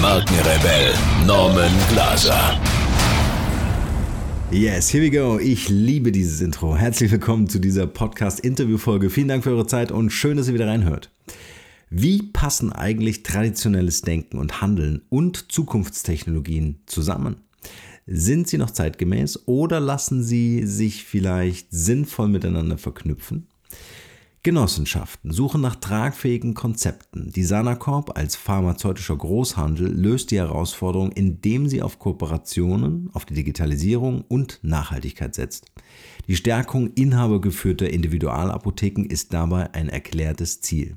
Markenrebell Norman Glaser. Yes, here we go. Ich liebe dieses Intro. Herzlich willkommen zu dieser Podcast-Interview-Folge. Vielen Dank für eure Zeit und schön, dass ihr wieder reinhört. Wie passen eigentlich traditionelles Denken und Handeln und Zukunftstechnologien zusammen? Sind sie noch zeitgemäß oder lassen sie sich vielleicht sinnvoll miteinander verknüpfen? Genossenschaften suchen nach tragfähigen Konzepten. Die Sanacorp als pharmazeutischer Großhandel löst die Herausforderung, indem sie auf Kooperationen, auf die Digitalisierung und Nachhaltigkeit setzt. Die Stärkung inhabergeführter Individualapotheken ist dabei ein erklärtes Ziel.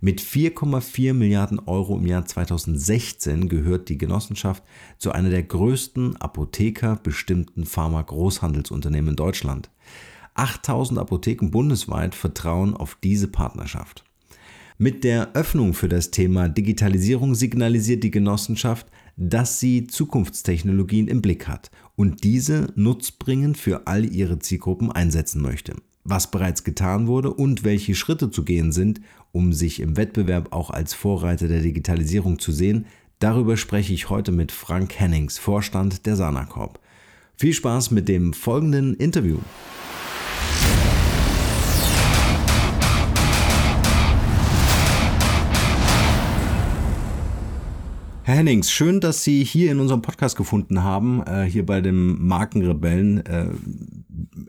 Mit 4,4 Milliarden Euro im Jahr 2016 gehört die Genossenschaft zu einer der größten apothekerbestimmten Pharma-Großhandelsunternehmen in Deutschland. 8000 Apotheken bundesweit vertrauen auf diese Partnerschaft. Mit der Öffnung für das Thema Digitalisierung signalisiert die Genossenschaft, dass sie Zukunftstechnologien im Blick hat und diese nutzbringend für all ihre Zielgruppen einsetzen möchte was bereits getan wurde und welche Schritte zu gehen sind, um sich im Wettbewerb auch als Vorreiter der Digitalisierung zu sehen, darüber spreche ich heute mit Frank Hennings, Vorstand der Sanacorp. Viel Spaß mit dem folgenden Interview. Herr Hennings, schön, dass Sie hier in unserem Podcast gefunden haben. Äh, hier bei dem Markenrebellen äh,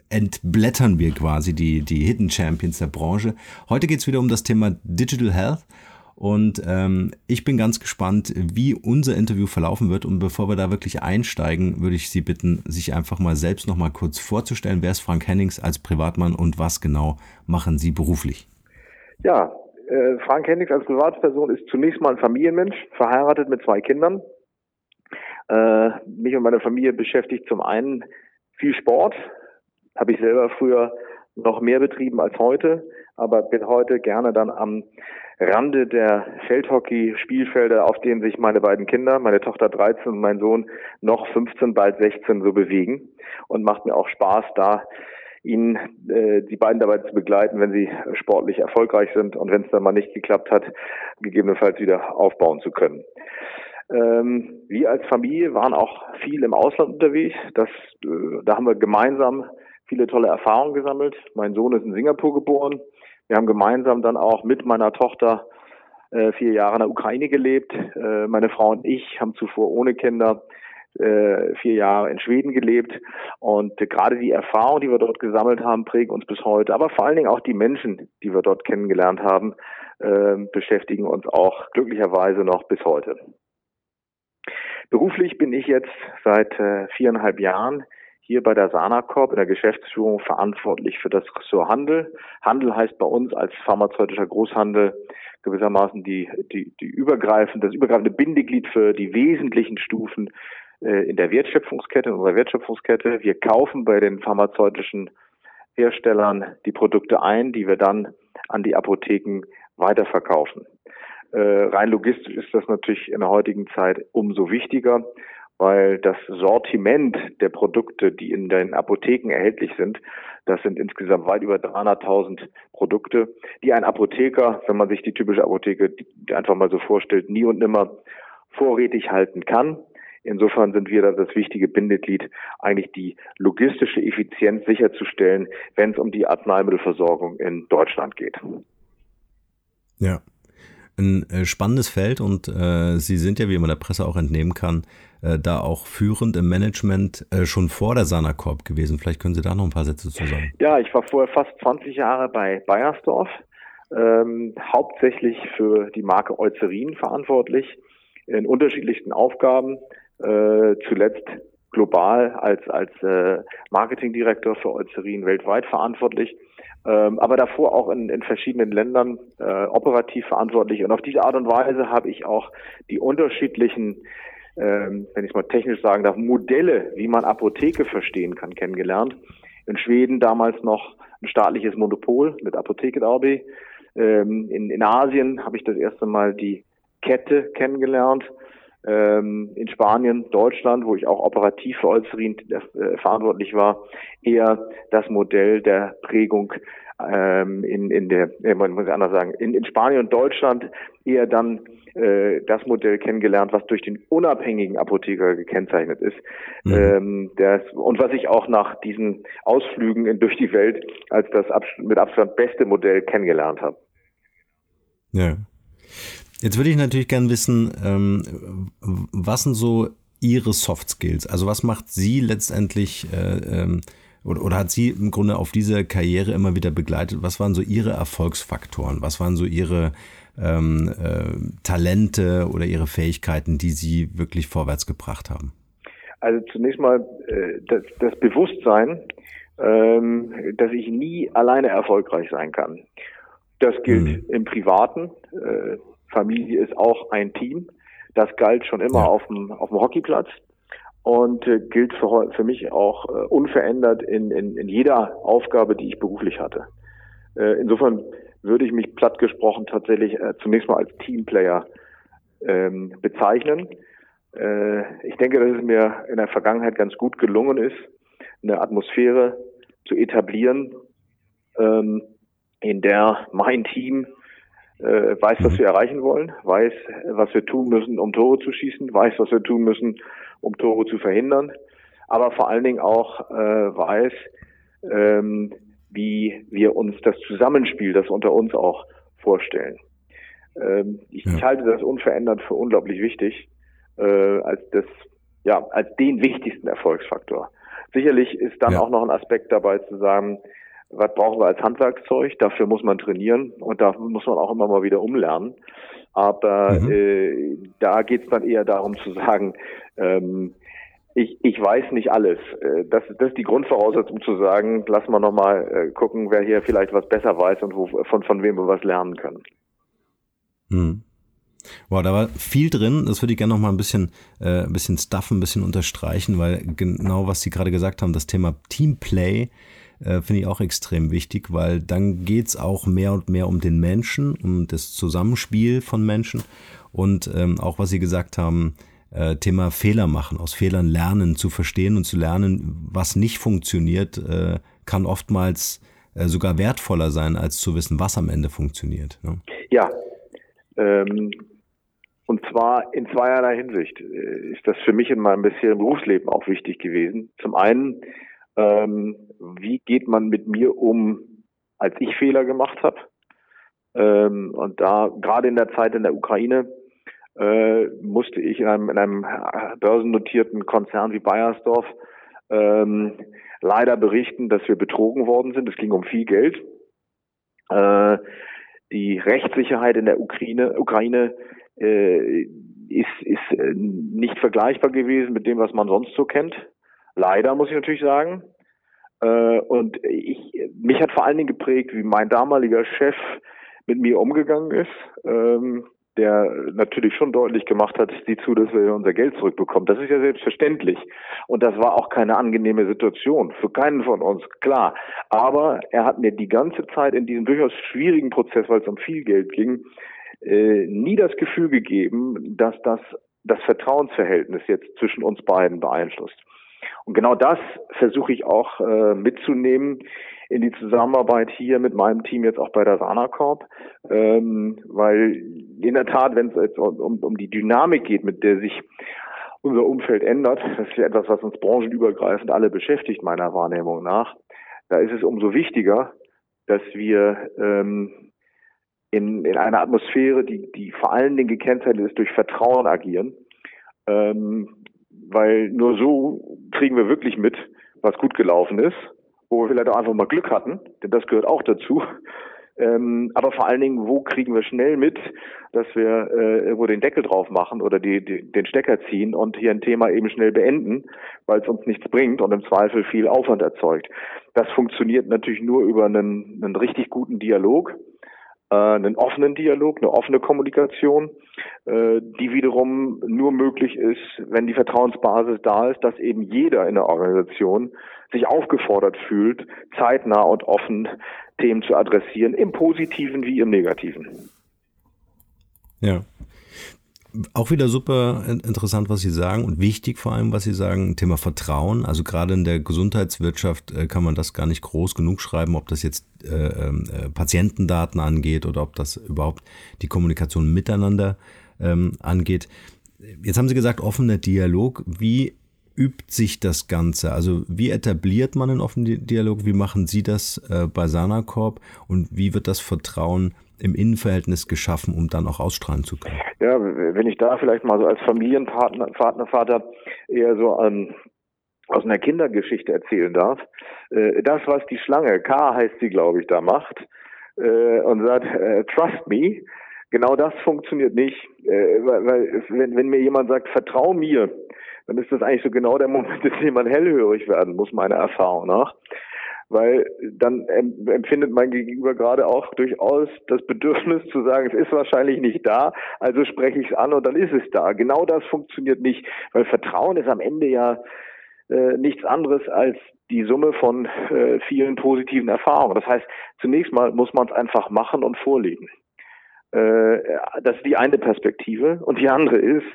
entblättern wir quasi die, die Hidden Champions der Branche. Heute geht es wieder um das Thema Digital Health. Und ähm, ich bin ganz gespannt, wie unser Interview verlaufen wird. Und bevor wir da wirklich einsteigen, würde ich Sie bitten, sich einfach mal selbst noch mal kurz vorzustellen. Wer ist Frank Hennings als Privatmann und was genau machen Sie beruflich? Ja, äh, Frank Hendricks als Privatperson ist zunächst mal ein Familienmensch, verheiratet mit zwei Kindern. Äh, mich und meine Familie beschäftigt zum einen viel Sport. Habe ich selber früher noch mehr betrieben als heute, aber bin heute gerne dann am Rande der Feldhockey-Spielfelder, auf denen sich meine beiden Kinder, meine Tochter 13 und mein Sohn noch 15, bald 16 so bewegen. Und macht mir auch Spaß, da ihnen äh, die beiden dabei zu begleiten, wenn sie sportlich erfolgreich sind und wenn es dann mal nicht geklappt hat, gegebenenfalls wieder aufbauen zu können. Ähm, wir als Familie waren auch viel im Ausland unterwegs. Das, äh, da haben wir gemeinsam viele tolle Erfahrungen gesammelt. Mein Sohn ist in Singapur geboren. Wir haben gemeinsam dann auch mit meiner Tochter äh, vier Jahre in der Ukraine gelebt. Äh, meine Frau und ich haben zuvor ohne Kinder äh, vier Jahre in Schweden gelebt und gerade die Erfahrungen, die wir dort gesammelt haben, prägen uns bis heute. Aber vor allen Dingen auch die Menschen, die wir dort kennengelernt haben, äh, beschäftigen uns auch glücklicherweise noch bis heute. Beruflich bin ich jetzt seit äh, viereinhalb Jahren hier bei der Sana Corp in der Geschäftsführung verantwortlich für das Ressort Handel. Handel heißt bei uns als pharmazeutischer Großhandel gewissermaßen die, die, die übergreifende, das übergreifende Bindeglied für die wesentlichen Stufen in der Wertschöpfungskette, in unserer Wertschöpfungskette. Wir kaufen bei den pharmazeutischen Herstellern die Produkte ein, die wir dann an die Apotheken weiterverkaufen. Äh, rein logistisch ist das natürlich in der heutigen Zeit umso wichtiger, weil das Sortiment der Produkte, die in den Apotheken erhältlich sind, das sind insgesamt weit über 300.000 Produkte, die ein Apotheker, wenn man sich die typische Apotheke einfach mal so vorstellt, nie und nimmer vorrätig halten kann. Insofern sind wir da das wichtige Bindeglied, eigentlich die logistische Effizienz sicherzustellen, wenn es um die Arzneimittelversorgung in Deutschland geht. Ja, ein äh, spannendes Feld und äh, Sie sind ja, wie man der Presse auch entnehmen kann, äh, da auch führend im Management äh, schon vor der Sanacorp gewesen. Vielleicht können Sie da noch ein paar Sätze zu sagen. Ja, ich war vorher fast 20 Jahre bei Bayersdorf, ähm, hauptsächlich für die Marke Eucerin verantwortlich in unterschiedlichsten Aufgaben äh, zuletzt global als, als äh, Marketingdirektor für Eucerin weltweit verantwortlich, ähm, aber davor auch in, in verschiedenen Ländern äh, operativ verantwortlich. Und auf diese Art und Weise habe ich auch die unterschiedlichen ähm, wenn ich es mal technisch sagen darf, Modelle, wie man Apotheke verstehen kann, kennengelernt. In Schweden damals noch ein staatliches Monopol mit Apotheke AB. Ähm, in, in Asien habe ich das erste Mal die Kette kennengelernt. Ähm, in Spanien, Deutschland, wo ich auch operativ für Olzerin äh, verantwortlich war, eher das Modell der Prägung ähm, in, in der, äh, man muss anders sagen, in, in Spanien und Deutschland eher dann äh, das Modell kennengelernt, was durch den unabhängigen Apotheker gekennzeichnet ist. Mhm. Ähm, das, und was ich auch nach diesen Ausflügen in, durch die Welt als das mit Abstand beste Modell kennengelernt habe. Ja. Jetzt würde ich natürlich gerne wissen, ähm, was sind so Ihre Soft Skills? Also was macht Sie letztendlich äh, ähm, oder, oder hat Sie im Grunde auf diese Karriere immer wieder begleitet? Was waren so Ihre Erfolgsfaktoren? Was waren so Ihre ähm, äh, Talente oder Ihre Fähigkeiten, die Sie wirklich vorwärts gebracht haben? Also zunächst mal äh, das, das Bewusstsein, ähm, dass ich nie alleine erfolgreich sein kann. Das gilt mhm. im Privaten. Familie ist auch ein Team. Das galt schon immer ja. auf, dem, auf dem Hockeyplatz und äh, gilt für, für mich auch äh, unverändert in, in, in jeder Aufgabe, die ich beruflich hatte. Äh, insofern würde ich mich platt gesprochen tatsächlich äh, zunächst mal als Teamplayer ähm, bezeichnen. Äh, ich denke, dass es mir in der Vergangenheit ganz gut gelungen ist, eine Atmosphäre zu etablieren, ähm, in der mein Team äh, weiß, was wir erreichen wollen, weiß, was wir tun müssen, um Tore zu schießen, weiß, was wir tun müssen, um Tore zu verhindern, aber vor allen Dingen auch äh, weiß, ähm, wie wir uns das Zusammenspiel, das unter uns auch vorstellen. Ähm, ich, ja. halte das unverändert für unglaublich wichtig, äh, als das, ja, als den wichtigsten Erfolgsfaktor. Sicherlich ist dann ja. auch noch ein Aspekt dabei zu sagen, was brauchen wir als Handwerkszeug? Dafür muss man trainieren und da muss man auch immer mal wieder umlernen. Aber mhm. äh, da geht es dann eher darum zu sagen, ähm, ich, ich weiß nicht alles. Äh, das, das ist die Grundvoraussetzung zu sagen, lass mal nochmal äh, gucken, wer hier vielleicht was besser weiß und wo, von, von wem wir was lernen können. Hm. Wow, da war viel drin. Das würde ich gerne noch mal ein bisschen, äh, ein bisschen stuffen, ein bisschen unterstreichen, weil genau was Sie gerade gesagt haben, das Thema Teamplay äh, finde ich auch extrem wichtig, weil dann geht es auch mehr und mehr um den Menschen, um das Zusammenspiel von Menschen und ähm, auch was Sie gesagt haben, äh, Thema Fehler machen, aus Fehlern lernen, zu verstehen und zu lernen, was nicht funktioniert, äh, kann oftmals äh, sogar wertvoller sein, als zu wissen, was am Ende funktioniert. Ne? Ja, ähm, und zwar in zweierlei Hinsicht äh, ist das für mich in meinem bisherigen Berufsleben auch wichtig gewesen. Zum einen, ähm, wie geht man mit mir um, als ich Fehler gemacht habe? Ähm, und da gerade in der Zeit in der Ukraine äh, musste ich in einem, in einem börsennotierten Konzern wie Bayersdorf ähm, leider berichten, dass wir betrogen worden sind. Es ging um viel Geld. Äh, die Rechtssicherheit in der Ukraine, Ukraine äh, ist, ist äh, nicht vergleichbar gewesen mit dem, was man sonst so kennt. Leider muss ich natürlich sagen. Äh, und ich, mich hat vor allen Dingen geprägt, wie mein damaliger Chef mit mir umgegangen ist. Ähm, der natürlich schon deutlich gemacht hat, sieh zu, dass wir unser Geld zurückbekommen. Das ist ja selbstverständlich. Und das war auch keine angenehme Situation für keinen von uns, klar. Aber er hat mir die ganze Zeit in diesem durchaus schwierigen Prozess, weil es um viel Geld ging, äh, nie das Gefühl gegeben, dass das das Vertrauensverhältnis jetzt zwischen uns beiden beeinflusst. Und genau das versuche ich auch äh, mitzunehmen in die Zusammenarbeit hier mit meinem Team jetzt auch bei der Sana Corp, ähm, weil in der Tat, wenn es jetzt um, um die Dynamik geht, mit der sich unser Umfeld ändert, das ist ja etwas, was uns branchenübergreifend alle beschäftigt, meiner Wahrnehmung nach, da ist es umso wichtiger, dass wir ähm, in, in einer Atmosphäre, die, die vor allen Dingen gekennzeichnet ist durch Vertrauen agieren, ähm, weil nur so kriegen wir wirklich mit, was gut gelaufen ist wo wir vielleicht auch einfach mal Glück hatten, denn das gehört auch dazu. Ähm, aber vor allen Dingen, wo kriegen wir schnell mit, dass wir äh, irgendwo den Deckel drauf machen oder die, die, den Stecker ziehen und hier ein Thema eben schnell beenden, weil es uns nichts bringt und im Zweifel viel Aufwand erzeugt. Das funktioniert natürlich nur über einen, einen richtig guten Dialog. Äh, einen offenen Dialog, eine offene Kommunikation, äh, die wiederum nur möglich ist, wenn die Vertrauensbasis da ist, dass eben jeder in der Organisation sich aufgefordert fühlt, zeitnah und offen Themen zu adressieren, im positiven wie im negativen. Ja. Auch wieder super interessant, was Sie sagen und wichtig vor allem, was Sie sagen, Thema Vertrauen. Also gerade in der Gesundheitswirtschaft äh, kann man das gar nicht groß genug schreiben, ob das jetzt äh, ähm, äh, Patientendaten angeht oder ob das überhaupt die Kommunikation miteinander ähm, angeht. Jetzt haben Sie gesagt, offener Dialog. Wie übt sich das Ganze? Also wie etabliert man einen offenen Dialog? Wie machen Sie das äh, bei Sanacorp? Und wie wird das Vertrauen im Innenverhältnis geschaffen, um dann auch ausstrahlen zu können? Ja, wenn ich da vielleicht mal so als Familienpartner, Partner, Vater eher so an aus einer Kindergeschichte erzählen darf. Äh, das, was die Schlange, K heißt sie, glaube ich, da macht, äh, und sagt, äh, trust me, genau das funktioniert nicht. Weil, wenn, wenn mir jemand sagt, vertrau mir, dann ist das eigentlich so genau der Moment, in dem man hellhörig werden muss, meiner Erfahrung nach weil dann empfindet mein Gegenüber gerade auch durchaus das Bedürfnis zu sagen, es ist wahrscheinlich nicht da, also spreche ich es an und dann ist es da. Genau das funktioniert nicht, weil Vertrauen ist am Ende ja äh, nichts anderes als die Summe von äh, vielen positiven Erfahrungen. Das heißt, zunächst mal muss man es einfach machen und vorlegen. Äh, das ist die eine Perspektive. Und die andere ist,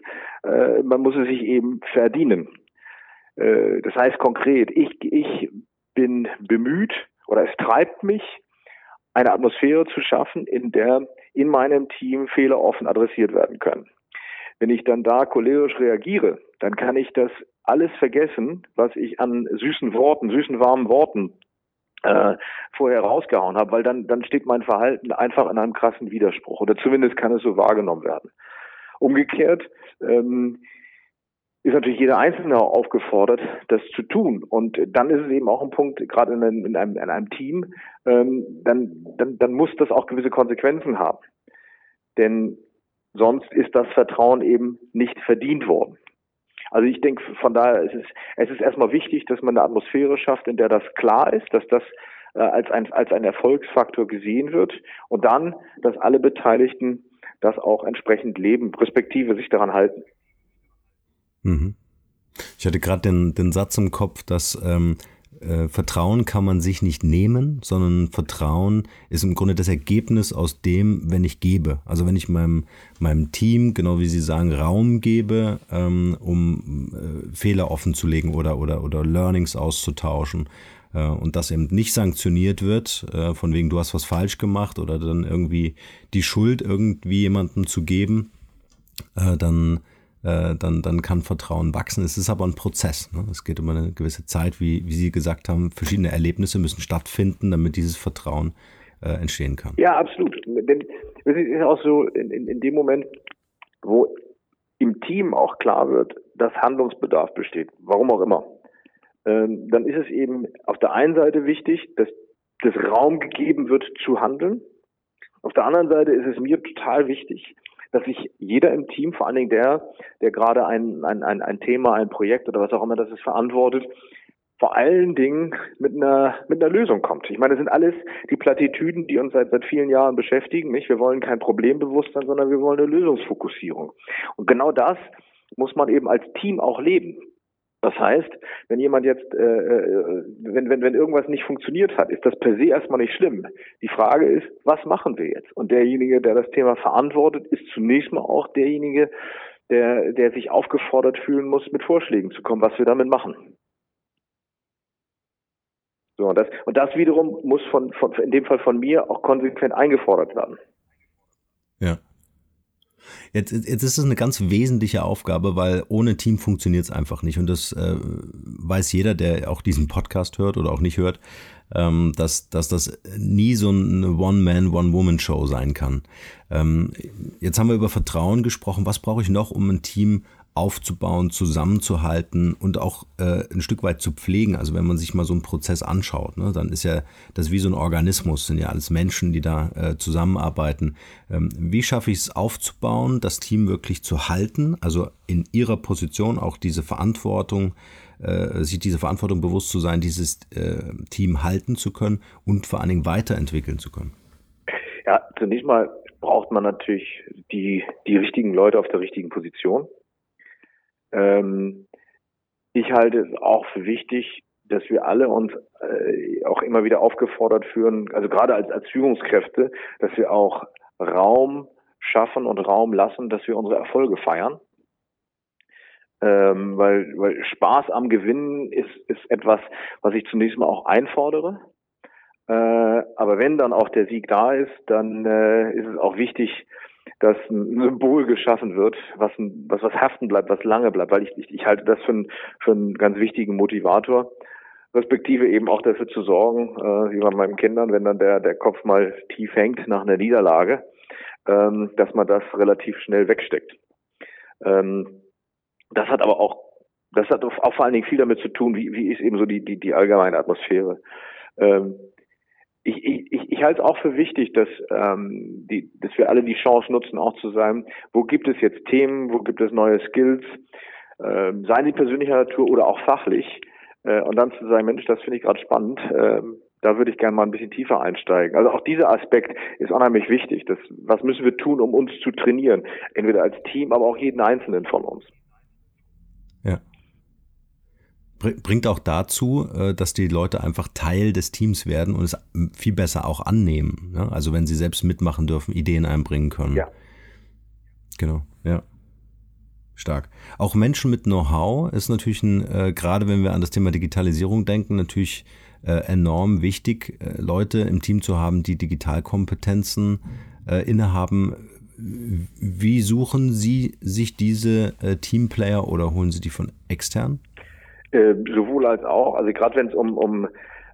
äh, man muss es sich eben verdienen. Äh, das heißt konkret, ich, ich bin bemüht oder es treibt mich, eine Atmosphäre zu schaffen, in der in meinem Team Fehler offen adressiert werden können. Wenn ich dann da cholerisch reagiere, dann kann ich das alles vergessen, was ich an süßen Worten, süßen warmen Worten äh, vorher rausgehauen habe, weil dann, dann steht mein Verhalten einfach in einem krassen Widerspruch oder zumindest kann es so wahrgenommen werden. Umgekehrt ähm, ist natürlich jeder Einzelne aufgefordert, das zu tun. Und dann ist es eben auch ein Punkt, gerade in einem, in einem, in einem Team, ähm, dann, dann, dann muss das auch gewisse Konsequenzen haben. Denn sonst ist das Vertrauen eben nicht verdient worden. Also ich denke, von daher ist es, es ist erstmal wichtig, dass man eine Atmosphäre schafft, in der das klar ist, dass das äh, als, ein, als ein Erfolgsfaktor gesehen wird und dann, dass alle Beteiligten das auch entsprechend leben, respektive sich daran halten. Mhm. Ich hatte gerade den, den Satz im Kopf, dass ähm, äh, Vertrauen kann man sich nicht nehmen, sondern Vertrauen ist im Grunde das Ergebnis aus dem, wenn ich gebe. Also wenn ich meinem, meinem Team, genau wie Sie sagen, Raum gebe, ähm, um äh, Fehler offenzulegen oder, oder, oder Learnings auszutauschen äh, und das eben nicht sanktioniert wird, äh, von wegen du hast was falsch gemacht oder dann irgendwie die Schuld irgendwie jemandem zu geben, äh, dann äh, dann, dann kann Vertrauen wachsen. Es ist aber ein Prozess. Ne? Es geht über eine gewisse Zeit, wie, wie Sie gesagt haben, verschiedene Erlebnisse müssen stattfinden, damit dieses Vertrauen äh, entstehen kann. Ja, absolut. Denn es ist auch so, in, in, in dem Moment, wo im Team auch klar wird, dass Handlungsbedarf besteht, warum auch immer, ähm, dann ist es eben auf der einen Seite wichtig, dass das Raum gegeben wird zu handeln. Auf der anderen Seite ist es mir total wichtig, dass sich jeder im Team, vor allen Dingen der, der gerade ein, ein, ein, ein Thema, ein Projekt oder was auch immer das ist, verantwortet, vor allen Dingen mit einer, mit einer Lösung kommt. Ich meine, das sind alles die Plattitüden, die uns seit, seit vielen Jahren beschäftigen. Nicht? Wir wollen kein Problembewusstsein, sondern wir wollen eine Lösungsfokussierung. Und genau das muss man eben als Team auch leben. Das heißt, wenn jemand jetzt, äh, äh, wenn, wenn, wenn irgendwas nicht funktioniert hat, ist das per se erstmal nicht schlimm. Die Frage ist, was machen wir jetzt? Und derjenige, der das Thema verantwortet, ist zunächst mal auch derjenige, der, der sich aufgefordert fühlen muss, mit Vorschlägen zu kommen, was wir damit machen. So, und das, und das wiederum muss von, von, in dem Fall von mir auch konsequent eingefordert werden. Ja. Jetzt, jetzt ist es eine ganz wesentliche Aufgabe, weil ohne Team funktioniert es einfach nicht. Und das äh, weiß jeder, der auch diesen Podcast hört oder auch nicht hört, ähm, dass, dass das nie so eine One-Man, One-Woman-Show sein kann. Ähm, jetzt haben wir über Vertrauen gesprochen. Was brauche ich noch, um ein Team aufzubauen, zusammenzuhalten und auch äh, ein Stück weit zu pflegen. Also wenn man sich mal so einen Prozess anschaut, ne, dann ist ja das wie so ein Organismus, sind ja alles Menschen, die da äh, zusammenarbeiten. Ähm, wie schaffe ich es aufzubauen, das Team wirklich zu halten, also in ihrer Position auch diese Verantwortung, äh, sich diese Verantwortung bewusst zu sein, dieses äh, Team halten zu können und vor allen Dingen weiterentwickeln zu können? Ja, zunächst mal braucht man natürlich die, die richtigen Leute auf der richtigen Position. Ähm, ich halte es auch für wichtig, dass wir alle uns äh, auch immer wieder aufgefordert führen, also gerade als, als Führungskräfte, dass wir auch Raum schaffen und Raum lassen, dass wir unsere Erfolge feiern. Ähm, weil, weil Spaß am Gewinnen ist, ist etwas, was ich zunächst mal auch einfordere. Äh, aber wenn dann auch der Sieg da ist, dann äh, ist es auch wichtig, dass ein Symbol geschaffen wird, was, was, was haften bleibt, was lange bleibt, weil ich, ich, ich halte das für, ein, für einen ganz wichtigen Motivator, respektive eben auch dafür zu sorgen, äh, wie bei meinen Kindern, wenn dann der, der Kopf mal tief hängt nach einer Niederlage, ähm, dass man das relativ schnell wegsteckt. Ähm, das hat aber auch, das hat auch vor allen Dingen viel damit zu tun, wie, wie ist eben so die, die, die allgemeine Atmosphäre. Ähm, ich, ich, ich halte es auch für wichtig, dass, ähm, die, dass wir alle die Chance nutzen, auch zu sagen, wo gibt es jetzt Themen, wo gibt es neue Skills, ähm, seien sie persönlicher Natur oder auch fachlich, äh, und dann zu sagen, Mensch, das finde ich gerade spannend, ähm, da würde ich gerne mal ein bisschen tiefer einsteigen. Also auch dieser Aspekt ist unheimlich wichtig. Das, was müssen wir tun, um uns zu trainieren? Entweder als Team, aber auch jeden Einzelnen von uns. Ja bringt auch dazu, äh, dass die Leute einfach Teil des Teams werden und es viel besser auch annehmen. Ne? Also wenn sie selbst mitmachen dürfen, Ideen einbringen können. Ja. Genau, ja. Stark. Auch Menschen mit Know-how ist natürlich ein, äh, gerade wenn wir an das Thema Digitalisierung denken, natürlich äh, enorm wichtig, äh, Leute im Team zu haben, die Digitalkompetenzen äh, innehaben. Wie suchen Sie sich diese äh, Teamplayer oder holen Sie die von extern? Äh, sowohl als auch, also gerade wenn es um, um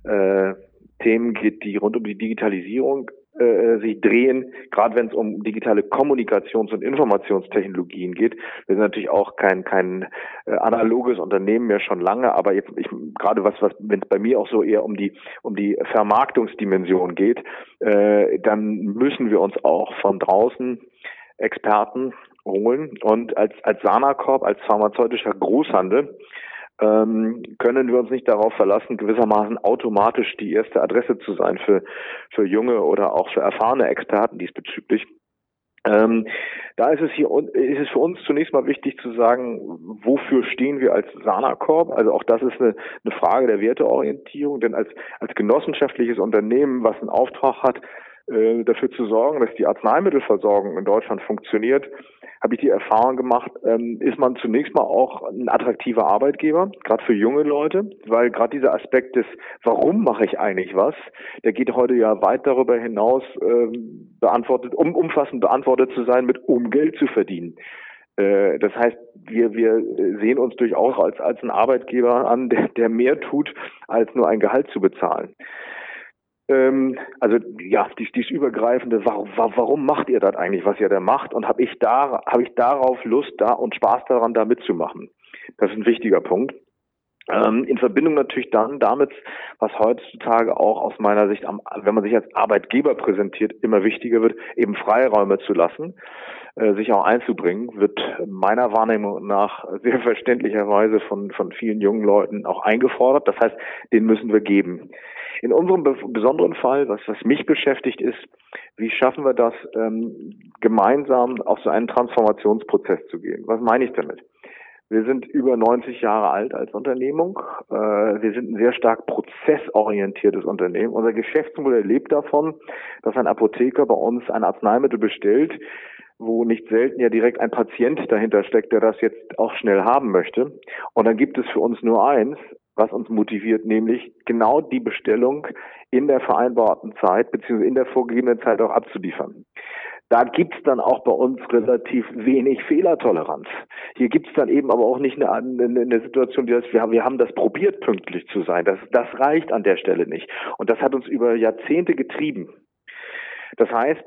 äh, Themen geht, die rund um die Digitalisierung äh, sich drehen, gerade wenn es um digitale Kommunikations- und Informationstechnologien geht. Wir sind natürlich auch kein kein äh, analoges Unternehmen mehr schon lange, aber jetzt ich gerade was was wenn es bei mir auch so eher um die um die Vermarktungsdimension geht, äh, dann müssen wir uns auch von draußen Experten holen und als als Sanacorp als pharmazeutischer Großhandel ähm, können wir uns nicht darauf verlassen, gewissermaßen automatisch die erste Adresse zu sein für, für junge oder auch für erfahrene Experten diesbezüglich. Ähm, da ist es hier ist es für uns zunächst mal wichtig zu sagen, wofür stehen wir als Sanacorp? Also auch das ist eine, eine Frage der Werteorientierung, denn als als genossenschaftliches Unternehmen, was einen Auftrag hat, äh, dafür zu sorgen, dass die Arzneimittelversorgung in Deutschland funktioniert, habe ich die Erfahrung gemacht, ähm, ist man zunächst mal auch ein attraktiver Arbeitgeber, gerade für junge Leute, weil gerade dieser Aspekt des, warum mache ich eigentlich was, der geht heute ja weit darüber hinaus, ähm, beantwortet, um umfassend beantwortet zu sein, mit um Geld zu verdienen. Äh, das heißt, wir, wir sehen uns durchaus als, als ein Arbeitgeber an, der, der mehr tut, als nur ein Gehalt zu bezahlen. Ähm, also ja, dies, dies übergreifende, warum, warum macht ihr das eigentlich, was ihr da macht? Und habe ich da, habe ich darauf Lust da und Spaß daran, da mitzumachen? Das ist ein wichtiger Punkt. Ähm, in Verbindung natürlich dann damit, was heutzutage auch aus meiner Sicht, am, wenn man sich als Arbeitgeber präsentiert, immer wichtiger wird, eben Freiräume zu lassen, sich auch einzubringen, wird meiner Wahrnehmung nach sehr verständlicherweise von, von vielen jungen Leuten auch eingefordert. Das heißt, den müssen wir geben. In unserem besonderen Fall, was, was mich beschäftigt, ist, wie schaffen wir das, ähm, gemeinsam auf so einen Transformationsprozess zu gehen? Was meine ich damit? Wir sind über 90 Jahre alt als Unternehmung. Äh, wir sind ein sehr stark prozessorientiertes Unternehmen. Unser Geschäftsmodell lebt davon, dass ein Apotheker bei uns ein Arzneimittel bestellt, wo nicht selten ja direkt ein Patient dahinter steckt, der das jetzt auch schnell haben möchte. Und dann gibt es für uns nur eins, was uns motiviert, nämlich genau die Bestellung in der vereinbarten Zeit beziehungsweise in der vorgegebenen Zeit auch abzuliefern. Da gibt's dann auch bei uns relativ wenig Fehlertoleranz. Hier gibt's dann eben aber auch nicht eine, eine, Situation, die das, wir, haben, wir haben das probiert, pünktlich zu sein. Das, das reicht an der Stelle nicht. Und das hat uns über Jahrzehnte getrieben. Das heißt,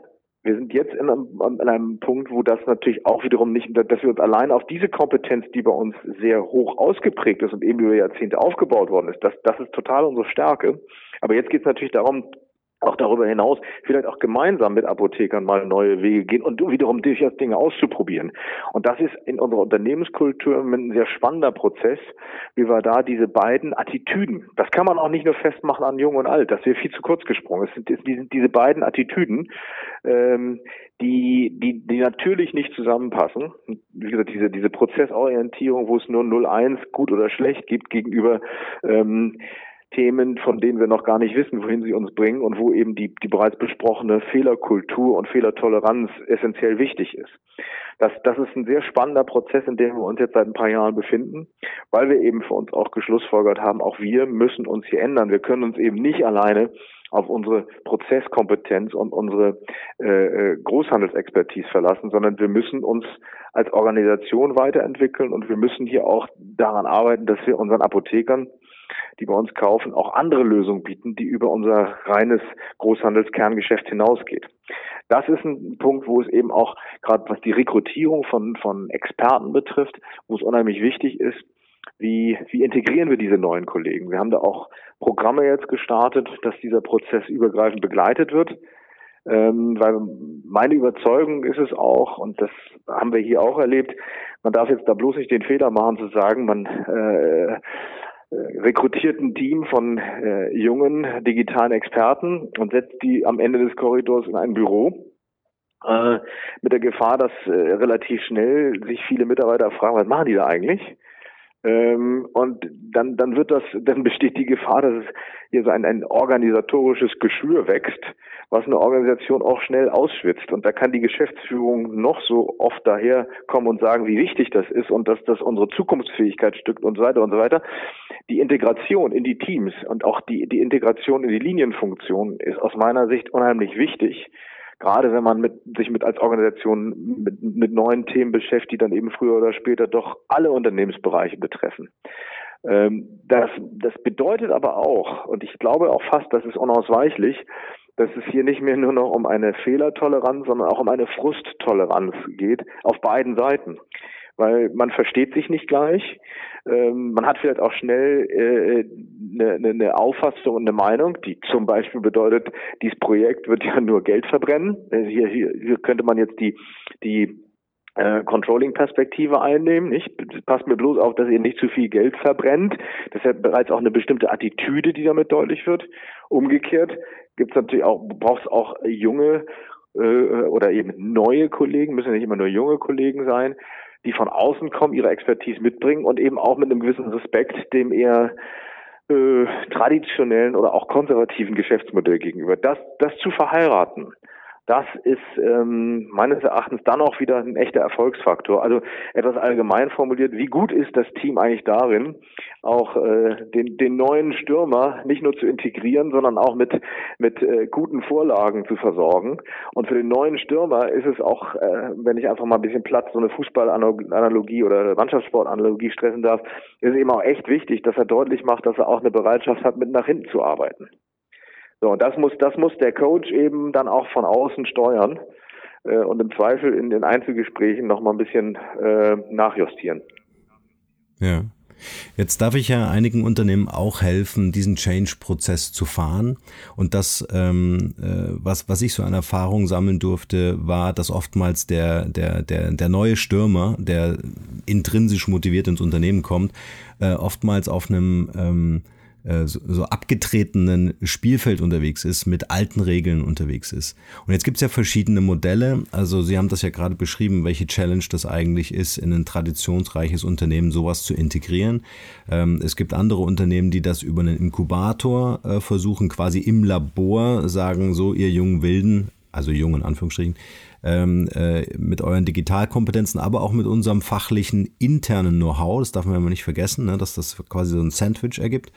wir sind jetzt in einem, an einem Punkt, wo das natürlich auch wiederum nicht, dass wir uns allein auf diese Kompetenz, die bei uns sehr hoch ausgeprägt ist und eben über Jahrzehnte aufgebaut worden ist, das, das ist total unsere Stärke. Aber jetzt geht es natürlich darum, auch darüber hinaus vielleicht auch gemeinsam mit Apothekern mal neue Wege gehen und wiederum durchaus Dinge auszuprobieren. Und das ist in unserer Unternehmenskultur ein sehr spannender Prozess, wie wir da diese beiden Attitüden, das kann man auch nicht nur festmachen an Jung und Alt, das wäre viel zu kurz gesprungen. Es sind diese, diese beiden Attitüden, ähm, die, die, die natürlich nicht zusammenpassen. Wie gesagt, diese, diese Prozessorientierung, wo es nur 0-1 gut oder schlecht gibt gegenüber ähm, Themen, von denen wir noch gar nicht wissen, wohin sie uns bringen und wo eben die, die bereits besprochene Fehlerkultur und Fehlertoleranz essentiell wichtig ist. Das, das ist ein sehr spannender Prozess, in dem wir uns jetzt seit ein paar Jahren befinden, weil wir eben für uns auch geschlussfolgert haben, auch wir müssen uns hier ändern. Wir können uns eben nicht alleine auf unsere Prozesskompetenz und unsere äh, äh Großhandelsexpertise verlassen, sondern wir müssen uns als Organisation weiterentwickeln und wir müssen hier auch daran arbeiten, dass wir unseren Apothekern die bei uns kaufen, auch andere Lösungen bieten, die über unser reines Großhandelskerngeschäft hinausgeht. Das ist ein Punkt, wo es eben auch gerade was die Rekrutierung von, von Experten betrifft, wo es unheimlich wichtig ist, wie, wie integrieren wir diese neuen Kollegen? Wir haben da auch Programme jetzt gestartet, dass dieser Prozess übergreifend begleitet wird. Ähm, weil meine Überzeugung ist es auch, und das haben wir hier auch erlebt, man darf jetzt da bloß nicht den Fehler machen zu sagen, man äh, äh, rekrutierten Team von äh, jungen digitalen Experten und setzt die am Ende des Korridors in ein Büro äh, mit der Gefahr, dass äh, relativ schnell sich viele Mitarbeiter fragen, was machen die da eigentlich? Ähm, und dann, dann wird das, dann besteht die Gefahr, dass es hier so ein, ein organisatorisches Geschwür wächst, was eine Organisation auch schnell ausschwitzt. Und da kann die Geschäftsführung noch so oft daherkommen und sagen, wie wichtig das ist und dass das unsere Zukunftsfähigkeit stückt und so weiter und so weiter. Die Integration in die Teams und auch die, die Integration in die Linienfunktion ist aus meiner Sicht unheimlich wichtig. Gerade wenn man mit, sich mit als Organisation mit, mit neuen Themen beschäftigt, die dann eben früher oder später doch alle Unternehmensbereiche betreffen. Ähm, das, das bedeutet aber auch, und ich glaube auch fast, das ist unausweichlich, dass es hier nicht mehr nur noch um eine Fehlertoleranz, sondern auch um eine Frusttoleranz geht, auf beiden Seiten. Weil man versteht sich nicht gleich, ähm, man hat vielleicht auch schnell eine äh, ne, ne Auffassung und eine Meinung, die zum Beispiel bedeutet, dieses Projekt wird ja nur Geld verbrennen. Also hier, hier, hier könnte man jetzt die, die äh, Controlling-Perspektive einnehmen. Nicht? Passt mir bloß auf, dass ihr nicht zu viel Geld verbrennt. Das ist ja bereits auch eine bestimmte Attitüde, die damit deutlich wird. Umgekehrt gibt es natürlich auch, braucht es auch junge äh, oder eben neue Kollegen, müssen ja nicht immer nur junge Kollegen sein, die von außen kommen, ihre Expertise mitbringen und eben auch mit einem gewissen Respekt dem eher äh, traditionellen oder auch konservativen Geschäftsmodell gegenüber. Das, das zu verheiraten, das ist ähm, meines Erachtens dann auch wieder ein echter Erfolgsfaktor. Also etwas allgemein formuliert, wie gut ist das Team eigentlich darin, auch äh, den, den neuen Stürmer nicht nur zu integrieren, sondern auch mit, mit äh, guten Vorlagen zu versorgen. Und für den neuen Stürmer ist es auch, äh, wenn ich einfach mal ein bisschen Platz so eine Fußballanalogie oder Mannschaftssportanalogie stressen darf, ist es eben auch echt wichtig, dass er deutlich macht, dass er auch eine Bereitschaft hat, mit nach hinten zu arbeiten. So, und das muss, das muss der Coach eben dann auch von außen steuern äh, und im Zweifel in den Einzelgesprächen nochmal ein bisschen äh, nachjustieren. Ja. Jetzt darf ich ja einigen Unternehmen auch helfen, diesen Change-Prozess zu fahren. Und das, ähm, äh, was, was ich so an Erfahrung sammeln durfte, war, dass oftmals der, der, der, der neue Stürmer, der intrinsisch motiviert ins Unternehmen kommt, äh, oftmals auf einem ähm, äh, so, so abgetretenen Spielfeld unterwegs ist, mit alten Regeln unterwegs ist. Und jetzt gibt es ja verschiedene Modelle. Also Sie haben das ja gerade beschrieben, welche Challenge das eigentlich ist, in ein traditionsreiches Unternehmen sowas zu integrieren. Ähm, es gibt andere Unternehmen, die das über einen Inkubator äh, versuchen, quasi im Labor sagen, so ihr jungen Wilden, also jungen Anführungsstrichen, ähm, äh, mit euren Digitalkompetenzen, aber auch mit unserem fachlichen internen Know-how, das darf man immer nicht vergessen, ne, dass das quasi so ein Sandwich ergibt.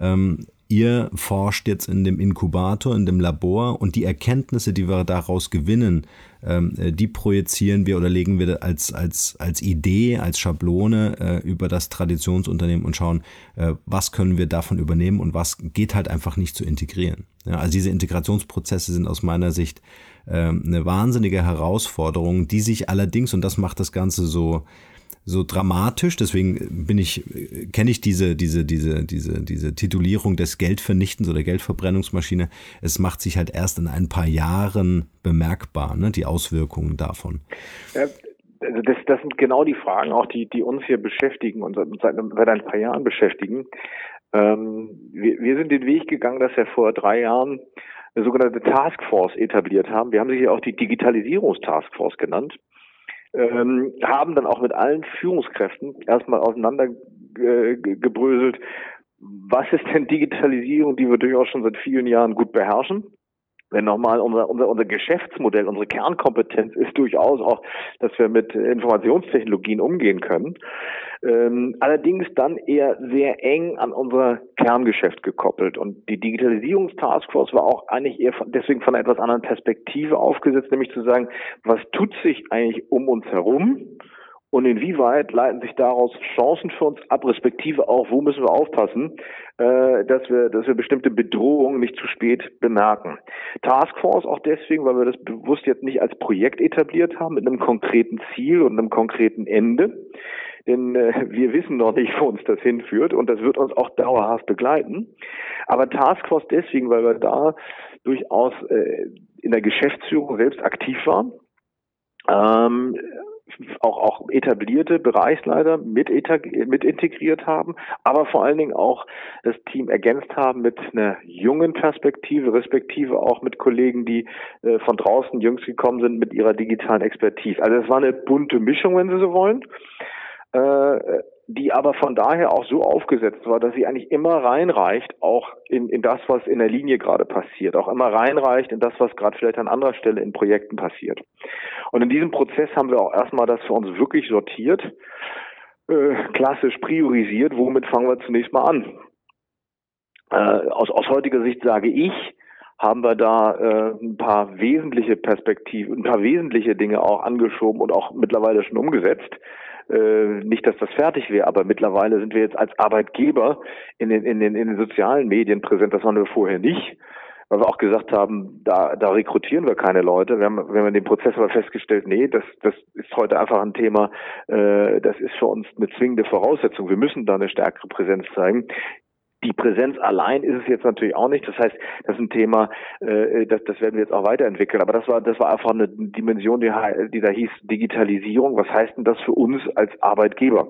Ähm, ihr forscht jetzt in dem Inkubator, in dem Labor und die Erkenntnisse, die wir daraus gewinnen, ähm, äh, die projizieren wir oder legen wir als, als, als Idee, als Schablone äh, über das Traditionsunternehmen und schauen, äh, was können wir davon übernehmen und was geht halt einfach nicht zu integrieren. Ja, also diese Integrationsprozesse sind aus meiner Sicht äh, eine wahnsinnige Herausforderung, die sich allerdings, und das macht das Ganze so, so dramatisch, deswegen bin ich, kenne ich diese, diese, diese, diese, diese Titulierung des Geldvernichtens oder Geldverbrennungsmaschine. Es macht sich halt erst in ein paar Jahren bemerkbar, ne, die Auswirkungen davon. Ja, also das, das sind genau die Fragen, auch die, die uns hier beschäftigen und seit, seit ein paar Jahren beschäftigen. Ähm, wir, wir sind den Weg gegangen, dass wir vor drei Jahren eine sogenannte Taskforce etabliert haben. Wir haben sie hier auch die Digitalisierungstaskforce genannt ähm, haben dann auch mit allen Führungskräften erstmal auseinandergebröselt, was ist denn Digitalisierung, die wir durchaus schon seit vielen Jahren gut beherrschen? Wenn nochmal unser, unser, unser Geschäftsmodell, unsere Kernkompetenz ist durchaus auch, dass wir mit Informationstechnologien umgehen können. Ähm, allerdings dann eher sehr eng an unser Kerngeschäft gekoppelt. Und die Digitalisierungstaskforce war auch eigentlich eher von, deswegen von einer etwas anderen Perspektive aufgesetzt, nämlich zu sagen, was tut sich eigentlich um uns herum? Und inwieweit leiten sich daraus Chancen für uns ab, respektive auch, wo müssen wir aufpassen, äh, dass wir, dass wir bestimmte Bedrohungen nicht zu spät bemerken. Taskforce auch deswegen, weil wir das bewusst jetzt nicht als Projekt etabliert haben, mit einem konkreten Ziel und einem konkreten Ende. Denn äh, wir wissen noch nicht, wo uns das hinführt und das wird uns auch dauerhaft begleiten. Aber Taskforce deswegen, weil wir da durchaus äh, in der Geschäftsführung selbst aktiv waren. Ähm, auch, auch etablierte Bereichsleiter mit, mit integriert haben, aber vor allen Dingen auch das Team ergänzt haben mit einer jungen Perspektive, respektive auch mit Kollegen, die äh, von draußen jüngst gekommen sind mit ihrer digitalen Expertise. Also es war eine bunte Mischung, wenn Sie so wollen. Äh, die aber von daher auch so aufgesetzt war, dass sie eigentlich immer reinreicht, auch in, in das, was in der Linie gerade passiert, auch immer reinreicht in das, was gerade vielleicht an anderer Stelle in Projekten passiert. Und in diesem Prozess haben wir auch erstmal das für uns wirklich sortiert, äh, klassisch priorisiert, womit fangen wir zunächst mal an. Äh, aus, aus heutiger Sicht sage ich, haben wir da äh, ein paar wesentliche Perspektiven, ein paar wesentliche Dinge auch angeschoben und auch mittlerweile schon umgesetzt. Äh, nicht, dass das fertig wäre, aber mittlerweile sind wir jetzt als Arbeitgeber in den, in den, in den sozialen Medien präsent. Das waren wir vorher nicht weil wir auch gesagt haben, da, da rekrutieren wir keine Leute. Wir haben, wir haben dem Prozess aber festgestellt, nee, das, das ist heute einfach ein Thema, äh, das ist für uns eine zwingende Voraussetzung. Wir müssen da eine stärkere Präsenz zeigen. Die Präsenz allein ist es jetzt natürlich auch nicht. Das heißt, das ist ein Thema, äh, das, das werden wir jetzt auch weiterentwickeln. Aber das war, das war einfach eine Dimension, die, die da hieß Digitalisierung. Was heißt denn das für uns als Arbeitgeber?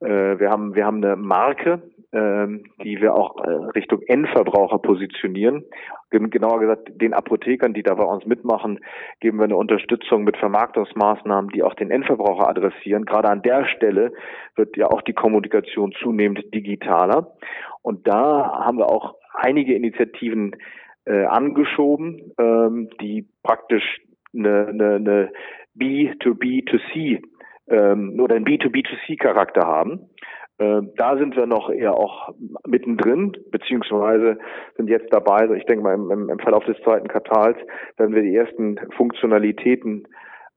Äh, wir haben, wir haben eine Marke, ähm, die wir auch äh, Richtung Endverbraucher positionieren. Genauer gesagt, den Apothekern, die da bei uns mitmachen, geben wir eine Unterstützung mit Vermarktungsmaßnahmen, die auch den Endverbraucher adressieren. Gerade an der Stelle wird ja auch die Kommunikation zunehmend digitaler. Und da haben wir auch einige Initiativen äh, angeschoben, ähm, die praktisch eine, eine, eine B2B2C ähm, oder einen B2B2C-Charakter haben. Äh, da sind wir noch eher auch mittendrin, beziehungsweise sind jetzt dabei, also ich denke mal im, im Verlauf des zweiten Quartals werden wir die ersten Funktionalitäten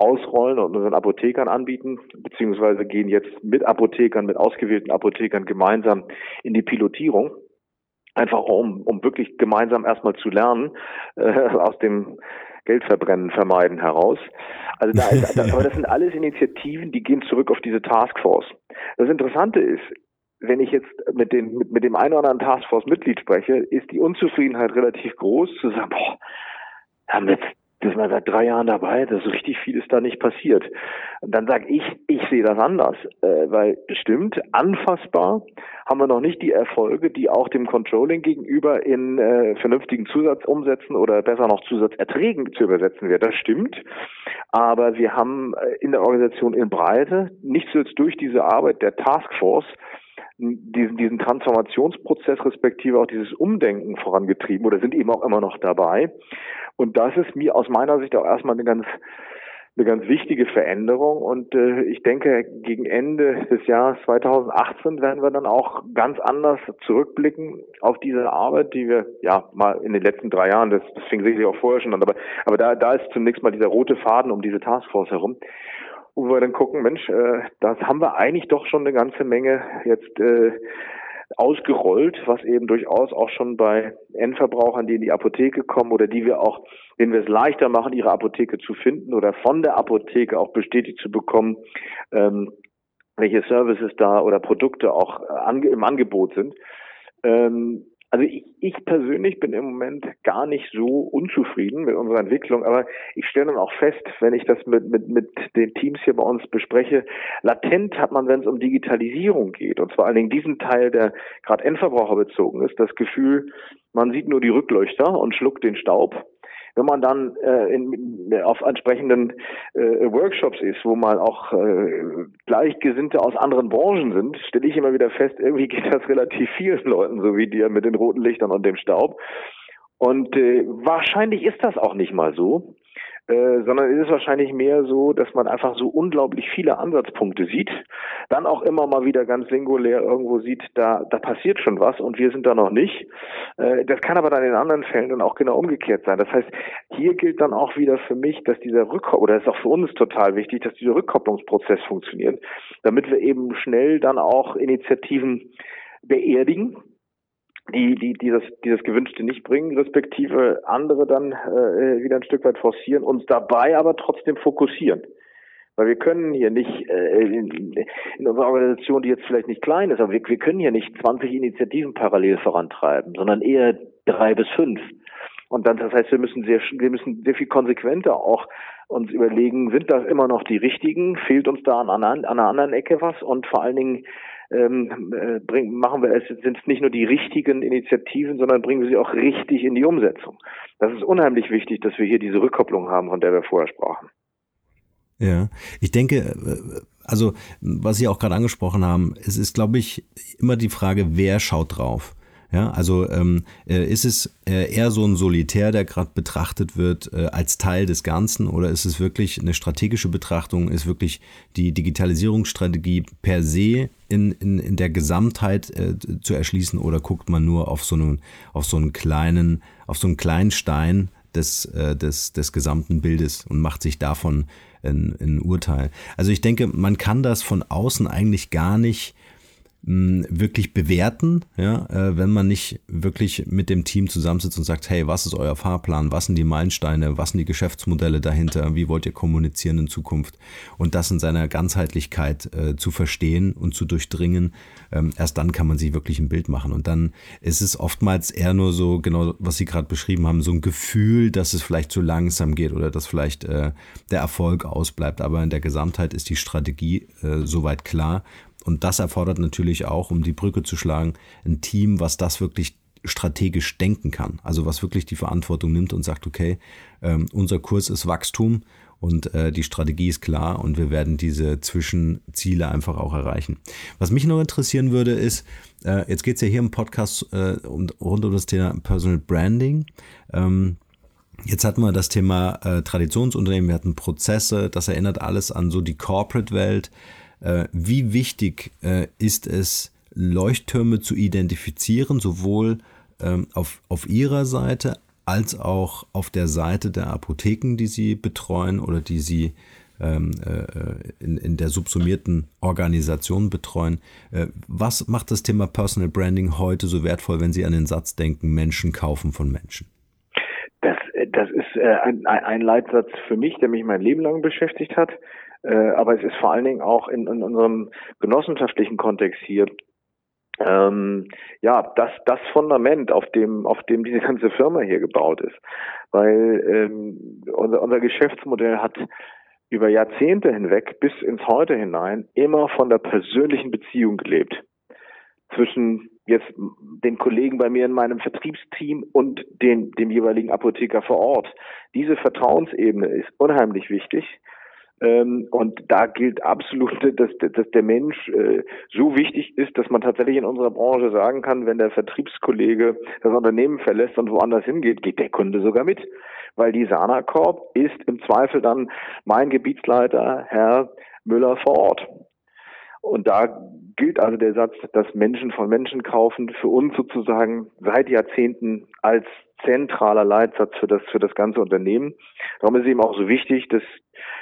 ausrollen und unseren Apothekern anbieten, beziehungsweise gehen jetzt mit Apothekern, mit ausgewählten Apothekern gemeinsam in die Pilotierung. Einfach um, um wirklich gemeinsam erstmal zu lernen äh, aus dem Geldverbrennen vermeiden heraus. Also da ist, aber das sind alles Initiativen, die gehen zurück auf diese Taskforce. Das Interessante ist, wenn ich jetzt mit, den, mit, mit dem einen oder anderen Taskforce-Mitglied spreche, ist die Unzufriedenheit relativ groß, zu sagen, boah, haben jetzt das wir seit drei Jahren dabei, da ist richtig viel ist da nicht passiert. Und dann sage ich, ich sehe das anders, äh, weil stimmt, anfassbar haben wir noch nicht die Erfolge, die auch dem Controlling gegenüber in äh, vernünftigen Zusatzumsätzen oder besser noch Zusatzerträgen zu übersetzen wäre. Das stimmt, aber wir haben äh, in der Organisation in Breite, nicht zuletzt durch diese Arbeit der Taskforce, diesen, diesen Transformationsprozess respektive auch dieses Umdenken vorangetrieben oder sind eben auch immer noch dabei. Und das ist mir aus meiner Sicht auch erstmal eine ganz eine ganz wichtige Veränderung und äh, ich denke, gegen Ende des Jahres 2018 werden wir dann auch ganz anders zurückblicken auf diese Arbeit, die wir ja mal in den letzten drei Jahren, das, das fing sicherlich auch vorher schon an, aber, aber da, da ist zunächst mal dieser rote Faden um diese Taskforce herum wo wir dann gucken, Mensch, äh, das haben wir eigentlich doch schon eine ganze Menge jetzt äh, ausgerollt, was eben durchaus auch schon bei Endverbrauchern, die in die Apotheke kommen oder die wir auch, denen wir es leichter machen, ihre Apotheke zu finden oder von der Apotheke auch bestätigt zu bekommen, ähm, welche Services da oder Produkte auch äh, im Angebot sind. Ähm, also ich, ich persönlich bin im Moment gar nicht so unzufrieden mit unserer Entwicklung, aber ich stelle dann auch fest, wenn ich das mit, mit, mit den Teams hier bei uns bespreche, latent hat man, wenn es um Digitalisierung geht, und zwar allen Dingen diesen Teil, der gerade Endverbraucher bezogen ist, das Gefühl, man sieht nur die Rückleuchter und schluckt den Staub wenn man dann äh, in, auf entsprechenden äh, Workshops ist, wo man auch äh, Gleichgesinnte aus anderen Branchen sind, stelle ich immer wieder fest, irgendwie geht das relativ vielen Leuten so wie dir mit den roten Lichtern und dem Staub. Und äh, wahrscheinlich ist das auch nicht mal so. Äh, sondern ist es wahrscheinlich mehr so, dass man einfach so unglaublich viele Ansatzpunkte sieht, dann auch immer mal wieder ganz singulär irgendwo sieht, da, da passiert schon was und wir sind da noch nicht. Äh, das kann aber dann in anderen Fällen dann auch genau umgekehrt sein. Das heißt, hier gilt dann auch wieder für mich, dass dieser Rückkopplung, oder ist auch für uns total wichtig, dass dieser Rückkopplungsprozess funktioniert, damit wir eben schnell dann auch Initiativen beerdigen, die, die dieses, dieses Gewünschte nicht bringen, respektive andere dann äh, wieder ein Stück weit forcieren, uns dabei aber trotzdem fokussieren. Weil wir können hier nicht äh, in, in unserer Organisation, die jetzt vielleicht nicht klein ist, aber wir, wir können hier nicht 20 Initiativen parallel vorantreiben, sondern eher drei bis fünf. Und dann, das heißt, wir müssen sehr, wir müssen sehr viel konsequenter auch uns überlegen, sind das immer noch die richtigen? Fehlt uns da an, an, an einer anderen Ecke was? Und vor allen Dingen, ähm, äh, bringen, machen wir es, sind es nicht nur die richtigen Initiativen, sondern bringen wir sie auch richtig in die Umsetzung. Das ist unheimlich wichtig, dass wir hier diese Rückkopplung haben, von der wir vorher sprachen. Ja, ich denke, äh, also was Sie auch gerade angesprochen haben, es ist, glaube ich, immer die Frage, wer schaut drauf. Ja, also ähm, äh, ist es äh, eher so ein Solitär, der gerade betrachtet wird äh, als Teil des Ganzen, oder ist es wirklich eine strategische Betrachtung? Ist wirklich die Digitalisierungsstrategie per se in, in, in der Gesamtheit äh, zu erschließen, oder guckt man nur auf so einen auf so einen kleinen auf so einen kleinen Stein des des des gesamten Bildes und macht sich davon ein, ein Urteil? Also ich denke, man kann das von außen eigentlich gar nicht wirklich bewerten, ja, äh, wenn man nicht wirklich mit dem Team zusammensitzt und sagt, hey, was ist euer Fahrplan, was sind die Meilensteine, was sind die Geschäftsmodelle dahinter, wie wollt ihr kommunizieren in Zukunft? Und das in seiner Ganzheitlichkeit äh, zu verstehen und zu durchdringen, ähm, erst dann kann man sich wirklich ein Bild machen. Und dann ist es oftmals eher nur so, genau was Sie gerade beschrieben haben, so ein Gefühl, dass es vielleicht zu langsam geht oder dass vielleicht äh, der Erfolg ausbleibt, aber in der Gesamtheit ist die Strategie äh, soweit klar und das erfordert natürlich auch, um die Brücke zu schlagen, ein Team, was das wirklich strategisch denken kann. Also was wirklich die Verantwortung nimmt und sagt, okay, ähm, unser Kurs ist Wachstum und äh, die Strategie ist klar und wir werden diese Zwischenziele einfach auch erreichen. Was mich noch interessieren würde, ist, äh, jetzt geht es ja hier im Podcast äh, um, rund um das Thema Personal Branding. Ähm, Jetzt hatten wir das Thema äh, Traditionsunternehmen, wir hatten Prozesse, das erinnert alles an so die Corporate-Welt. Äh, wie wichtig äh, ist es, Leuchttürme zu identifizieren, sowohl ähm, auf, auf Ihrer Seite als auch auf der Seite der Apotheken, die Sie betreuen oder die Sie ähm, äh, in, in der subsumierten Organisation betreuen. Was macht das Thema Personal Branding heute so wertvoll, wenn Sie an den Satz denken, Menschen kaufen von Menschen? Das, das ist ein, ein Leitsatz für mich, der mich mein Leben lang beschäftigt hat. Äh, aber es ist vor allen Dingen auch in, in unserem genossenschaftlichen Kontext hier ähm, ja, das, das Fundament, auf dem, auf dem diese ganze Firma hier gebaut ist. Weil ähm, unser, unser Geschäftsmodell hat über Jahrzehnte hinweg bis ins Heute hinein immer von der persönlichen Beziehung gelebt. Zwischen jetzt den Kollegen bei mir in meinem Vertriebsteam und den, dem jeweiligen Apotheker vor Ort. Diese Vertrauensebene ist unheimlich wichtig. Ähm, und da gilt absolut, dass, dass der Mensch äh, so wichtig ist, dass man tatsächlich in unserer Branche sagen kann, wenn der Vertriebskollege das Unternehmen verlässt und woanders hingeht, geht der Kunde sogar mit. Weil die Sana Corp ist im Zweifel dann mein Gebietsleiter, Herr Müller vor Ort. Und da gilt also der Satz, dass Menschen von Menschen kaufen, für uns sozusagen seit Jahrzehnten als zentraler Leitsatz für das, für das ganze Unternehmen. Darum ist es eben auch so wichtig, dass,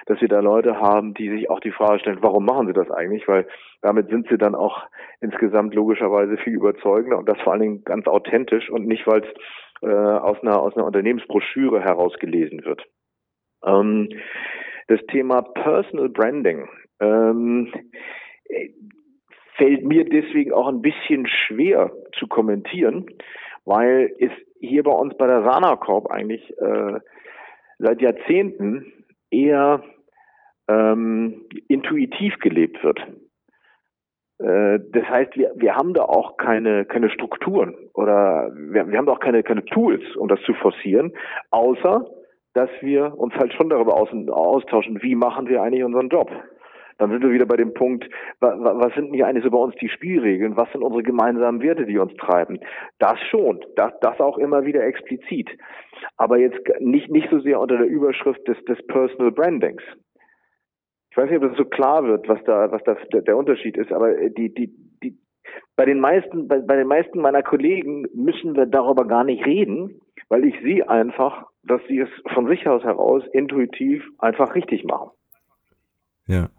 dass wir da Leute haben, die sich auch die Frage stellen, warum machen sie das eigentlich? Weil damit sind sie dann auch insgesamt logischerweise viel überzeugender und das vor allen Dingen ganz authentisch und nicht, weil es äh, aus einer, aus einer Unternehmensbroschüre herausgelesen wird. Ähm, das Thema Personal Branding. Ähm, äh, fällt mir deswegen auch ein bisschen schwer zu kommentieren, weil es hier bei uns bei der Sana Corp eigentlich äh, seit Jahrzehnten eher ähm, intuitiv gelebt wird. Äh, das heißt, wir, wir haben da auch keine, keine Strukturen oder wir, wir haben da auch keine, keine Tools, um das zu forcieren, außer dass wir uns halt schon darüber aus, austauschen, wie machen wir eigentlich unseren Job. Dann sind wir wieder bei dem Punkt, was sind denn eigentlich so bei uns die Spielregeln? Was sind unsere gemeinsamen Werte, die uns treiben? Das schon, das, das auch immer wieder explizit. Aber jetzt nicht, nicht so sehr unter der Überschrift des, des Personal Brandings. Ich weiß nicht, ob das so klar wird, was da, was da der Unterschied ist, aber die, die, die, bei den meisten, bei, bei den meisten meiner Kollegen müssen wir darüber gar nicht reden, weil ich sehe einfach, dass sie es von sich aus heraus intuitiv einfach richtig machen. Ja.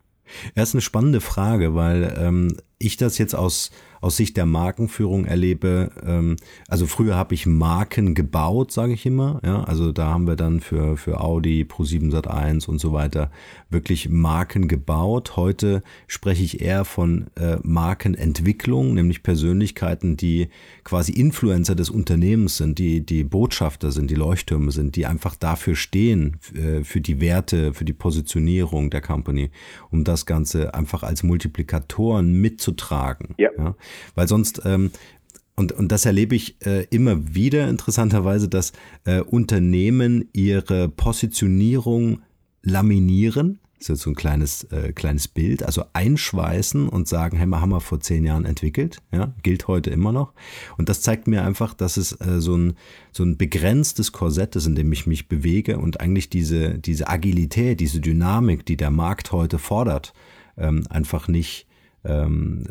Er ist eine spannende Frage, weil ähm, ich das jetzt aus, aus Sicht der Markenführung erlebe, ähm, also früher habe ich Marken gebaut, sage ich immer, ja, also da haben wir dann für, für Audi, Pro7 Sat1 und so weiter wirklich Marken gebaut. Heute spreche ich eher von äh, Markenentwicklung, nämlich Persönlichkeiten, die quasi Influencer des Unternehmens sind, die, die Botschafter sind, die Leuchttürme sind, die einfach dafür stehen, äh, für die Werte, für die Positionierung der Company, um das Ganze einfach als Multiplikatoren mitzutragen. Ja. ja? Weil sonst, ähm, und, und das erlebe ich äh, immer wieder interessanterweise, dass äh, Unternehmen ihre Positionierung laminieren. Das ist jetzt so ein kleines, äh, kleines Bild, also einschweißen und sagen, hey, haben wir vor zehn Jahren entwickelt, ja, gilt heute immer noch. Und das zeigt mir einfach, dass es äh, so, ein, so ein begrenztes Korsett ist, in dem ich mich bewege und eigentlich diese, diese Agilität, diese Dynamik, die der Markt heute fordert, ähm, einfach nicht, ähm,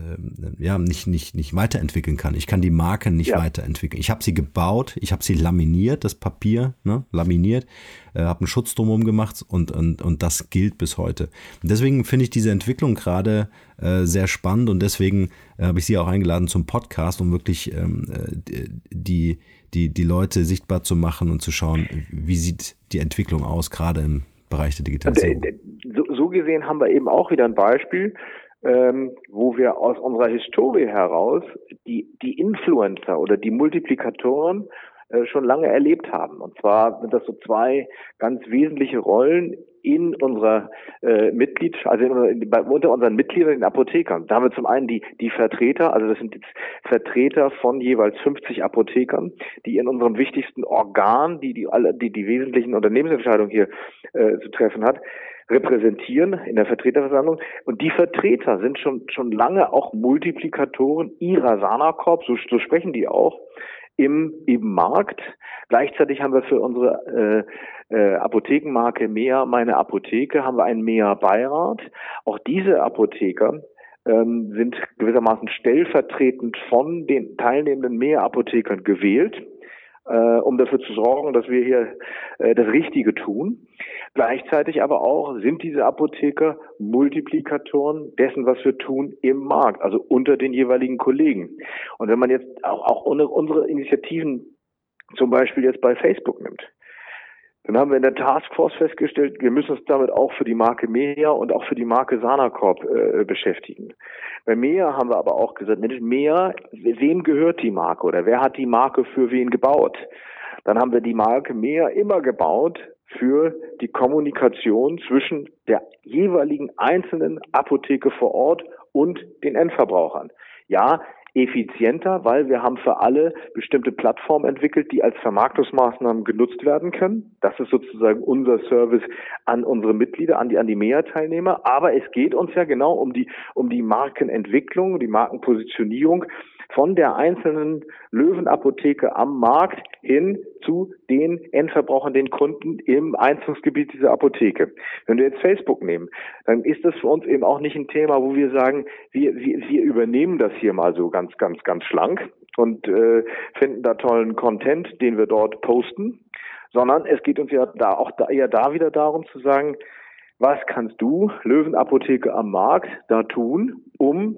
äh, ja, nicht, nicht, nicht weiterentwickeln kann. Ich kann die Marken nicht ja. weiterentwickeln. Ich habe sie gebaut, ich habe sie laminiert, das Papier, ne, laminiert, äh, habe einen Schutz drumherum gemacht und, und, und das gilt bis heute. Und deswegen finde ich diese Entwicklung gerade äh, sehr spannend und deswegen äh, habe ich sie auch eingeladen zum Podcast, um wirklich ähm, äh, die, die, die Leute sichtbar zu machen und zu schauen, wie sieht die Entwicklung aus, gerade im Bereich der Digitalisierung. Äh, so, so gesehen haben wir eben auch wieder ein Beispiel, ähm, wo wir aus unserer Historie heraus die, die Influencer oder die Multiplikatoren äh, schon lange erlebt haben. Und zwar sind das so zwei ganz wesentliche Rollen in unserer äh, Mitglied, also in, in, bei, unter unseren Mitgliedern, den Apothekern. Da haben wir zum einen die, die Vertreter, also das sind jetzt Vertreter von jeweils 50 Apothekern, die in unserem wichtigsten Organ, die die, alle, die, die wesentlichen Unternehmensentscheidungen hier äh, zu treffen hat, repräsentieren in der Vertreterversammlung. Und die Vertreter sind schon, schon lange auch Multiplikatoren ihrer Sana-Corp, so, so sprechen die auch, im, im Markt. Gleichzeitig haben wir für unsere äh, äh, Apothekenmarke Mea, meine Apotheke, haben wir einen Mea-Beirat. Auch diese Apotheker ähm, sind gewissermaßen stellvertretend von den teilnehmenden Mea-Apothekern gewählt äh, um dafür zu sorgen, dass wir hier äh, das Richtige tun. Gleichzeitig aber auch sind diese Apotheker Multiplikatoren dessen, was wir tun im Markt, also unter den jeweiligen Kollegen. Und wenn man jetzt auch, auch unsere Initiativen zum Beispiel jetzt bei Facebook nimmt, dann haben wir in der Taskforce festgestellt, wir müssen uns damit auch für die Marke Mea und auch für die Marke Sanacorp äh, beschäftigen. Bei Mea haben wir aber auch gesagt, Mensch, Mea, wem gehört die Marke oder wer hat die Marke für wen gebaut? Dann haben wir die Marke Mea immer gebaut für die Kommunikation zwischen der jeweiligen einzelnen Apotheke vor Ort und den Endverbrauchern. Ja, effizienter, weil wir haben für alle bestimmte Plattformen entwickelt, die als Vermarktungsmaßnahmen genutzt werden können. Das ist sozusagen unser Service an unsere Mitglieder, an die, an die MEA-Teilnehmer. Aber es geht uns ja genau um die, um die Markenentwicklung, die Markenpositionierung von der einzelnen Löwenapotheke am Markt hin zu den Endverbrauchern, den Kunden im Einzugsgebiet dieser Apotheke. Wenn wir jetzt Facebook nehmen, dann ist das für uns eben auch nicht ein Thema, wo wir sagen, wir, wir, wir übernehmen das hier mal so ganz, ganz, ganz schlank und äh, finden da tollen Content, den wir dort posten, sondern es geht uns ja da auch da, eher da wieder darum zu sagen, was kannst du, Löwenapotheke am Markt, da tun, um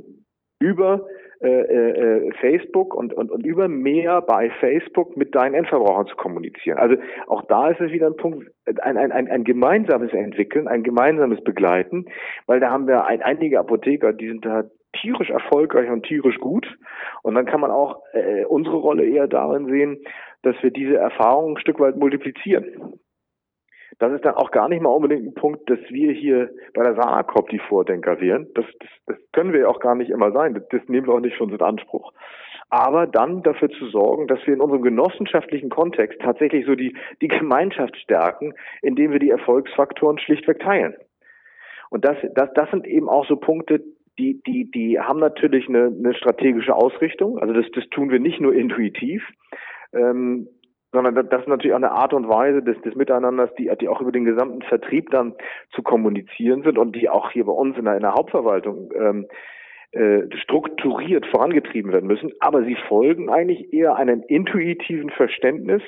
über äh, äh, Facebook und, und, und über mehr bei Facebook mit deinen Endverbrauchern zu kommunizieren. Also auch da ist es wieder ein Punkt, ein, ein, ein, ein gemeinsames Entwickeln, ein gemeinsames Begleiten, weil da haben wir ein, einige Apotheker, die sind da tierisch erfolgreich und tierisch gut. Und dann kann man auch äh, unsere Rolle eher darin sehen, dass wir diese Erfahrungen ein Stück weit multiplizieren. Das ist dann auch gar nicht mal unbedingt ein Punkt, dass wir hier bei der Sanakop die Vordenker wären. Das, das, das können wir auch gar nicht immer sein. Das, das nehmen wir auch nicht uns in Anspruch. Aber dann dafür zu sorgen, dass wir in unserem genossenschaftlichen Kontext tatsächlich so die, die Gemeinschaft stärken, indem wir die Erfolgsfaktoren schlichtweg teilen. Und das, das, das sind eben auch so Punkte, die, die, die haben natürlich eine, eine strategische Ausrichtung. Also das, das tun wir nicht nur intuitiv. Ähm, sondern das ist natürlich auch eine Art und Weise des, des Miteinanders, die, die auch über den gesamten Vertrieb dann zu kommunizieren sind und die auch hier bei uns in der, in der Hauptverwaltung ähm, äh, strukturiert vorangetrieben werden müssen. Aber sie folgen eigentlich eher einem intuitiven Verständnis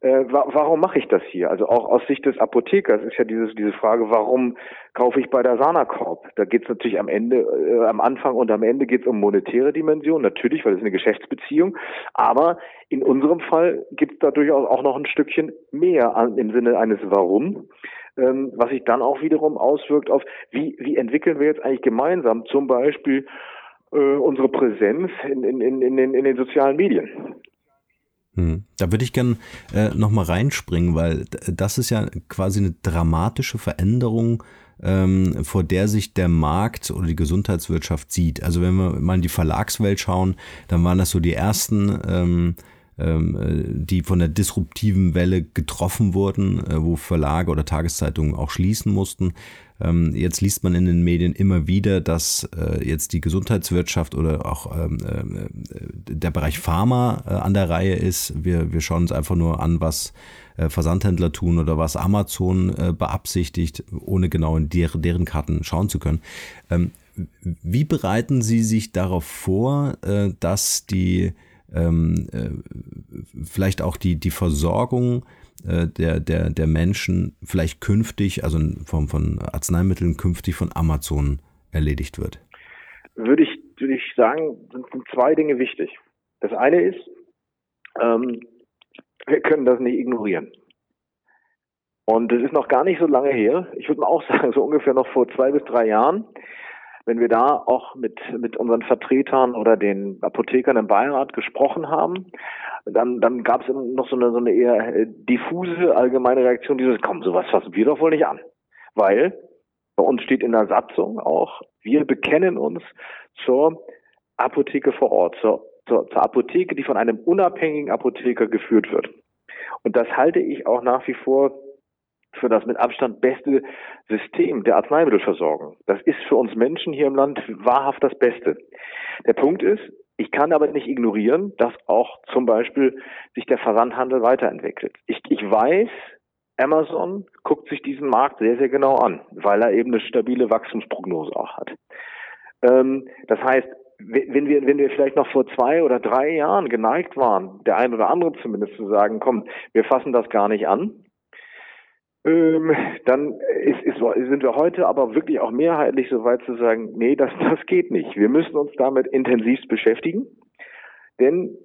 äh, wa warum mache ich das hier? Also auch aus Sicht des Apothekers ist ja dieses, diese Frage, warum kaufe ich bei der Sanacorp? Da geht es natürlich am Ende, äh, am Anfang und am Ende geht es um monetäre Dimension, natürlich, weil es eine Geschäftsbeziehung, aber in unserem Fall gibt es da durchaus auch noch ein Stückchen mehr an, im Sinne eines Warum, ähm, was sich dann auch wiederum auswirkt auf, wie, wie entwickeln wir jetzt eigentlich gemeinsam zum Beispiel äh, unsere Präsenz in, in, in, in, den, in den sozialen Medien. Hm. Da würde ich gern äh, nochmal reinspringen, weil das ist ja quasi eine dramatische Veränderung, ähm, vor der sich der Markt oder die Gesundheitswirtschaft sieht. Also wenn wir mal in die Verlagswelt schauen, dann waren das so die ersten ähm, ähm, äh, die von der disruptiven Welle getroffen wurden, äh, wo Verlage oder Tageszeitungen auch schließen mussten. Ähm, jetzt liest man in den Medien immer wieder, dass äh, jetzt die Gesundheitswirtschaft oder auch ähm, der Bereich Pharma an der Reihe ist. Wir, wir schauen uns einfach nur an, was Versandhändler tun oder was Amazon beabsichtigt, ohne genau in deren Karten schauen zu können. Wie bereiten Sie sich darauf vor, dass die ähm, äh, vielleicht auch die, die Versorgung äh, der, der, der Menschen vielleicht künftig, also in Form von Arzneimitteln künftig von Amazon erledigt wird? Würde ich, würde ich sagen, sind, sind zwei Dinge wichtig. Das eine ist, ähm, wir können das nicht ignorieren. Und es ist noch gar nicht so lange her. Ich würde mal auch sagen, so ungefähr noch vor zwei bis drei Jahren wenn wir da auch mit, mit unseren Vertretern oder den Apothekern im Beirat gesprochen haben, dann, dann gab es noch so eine, so eine eher äh, diffuse allgemeine Reaktion, dieses, komm, sowas fassen wir doch wohl nicht an. Weil bei uns steht in der Satzung auch, wir bekennen uns zur Apotheke vor Ort, zur, zur, zur Apotheke, die von einem unabhängigen Apotheker geführt wird. Und das halte ich auch nach wie vor für das mit Abstand beste System der Arzneimittelversorgung. Das ist für uns Menschen hier im Land wahrhaft das Beste. Der Punkt ist, ich kann aber nicht ignorieren, dass auch zum Beispiel sich der Versandhandel weiterentwickelt. Ich, ich weiß, Amazon guckt sich diesen Markt sehr, sehr genau an, weil er eben eine stabile Wachstumsprognose auch hat. Ähm, das heißt, wenn wir, wenn wir vielleicht noch vor zwei oder drei Jahren geneigt waren, der ein oder andere zumindest zu sagen, komm, wir fassen das gar nicht an, ähm, dann ist, ist, sind wir heute aber wirklich auch mehrheitlich so weit zu sagen, nee, das, das geht nicht. Wir müssen uns damit intensivst beschäftigen, denn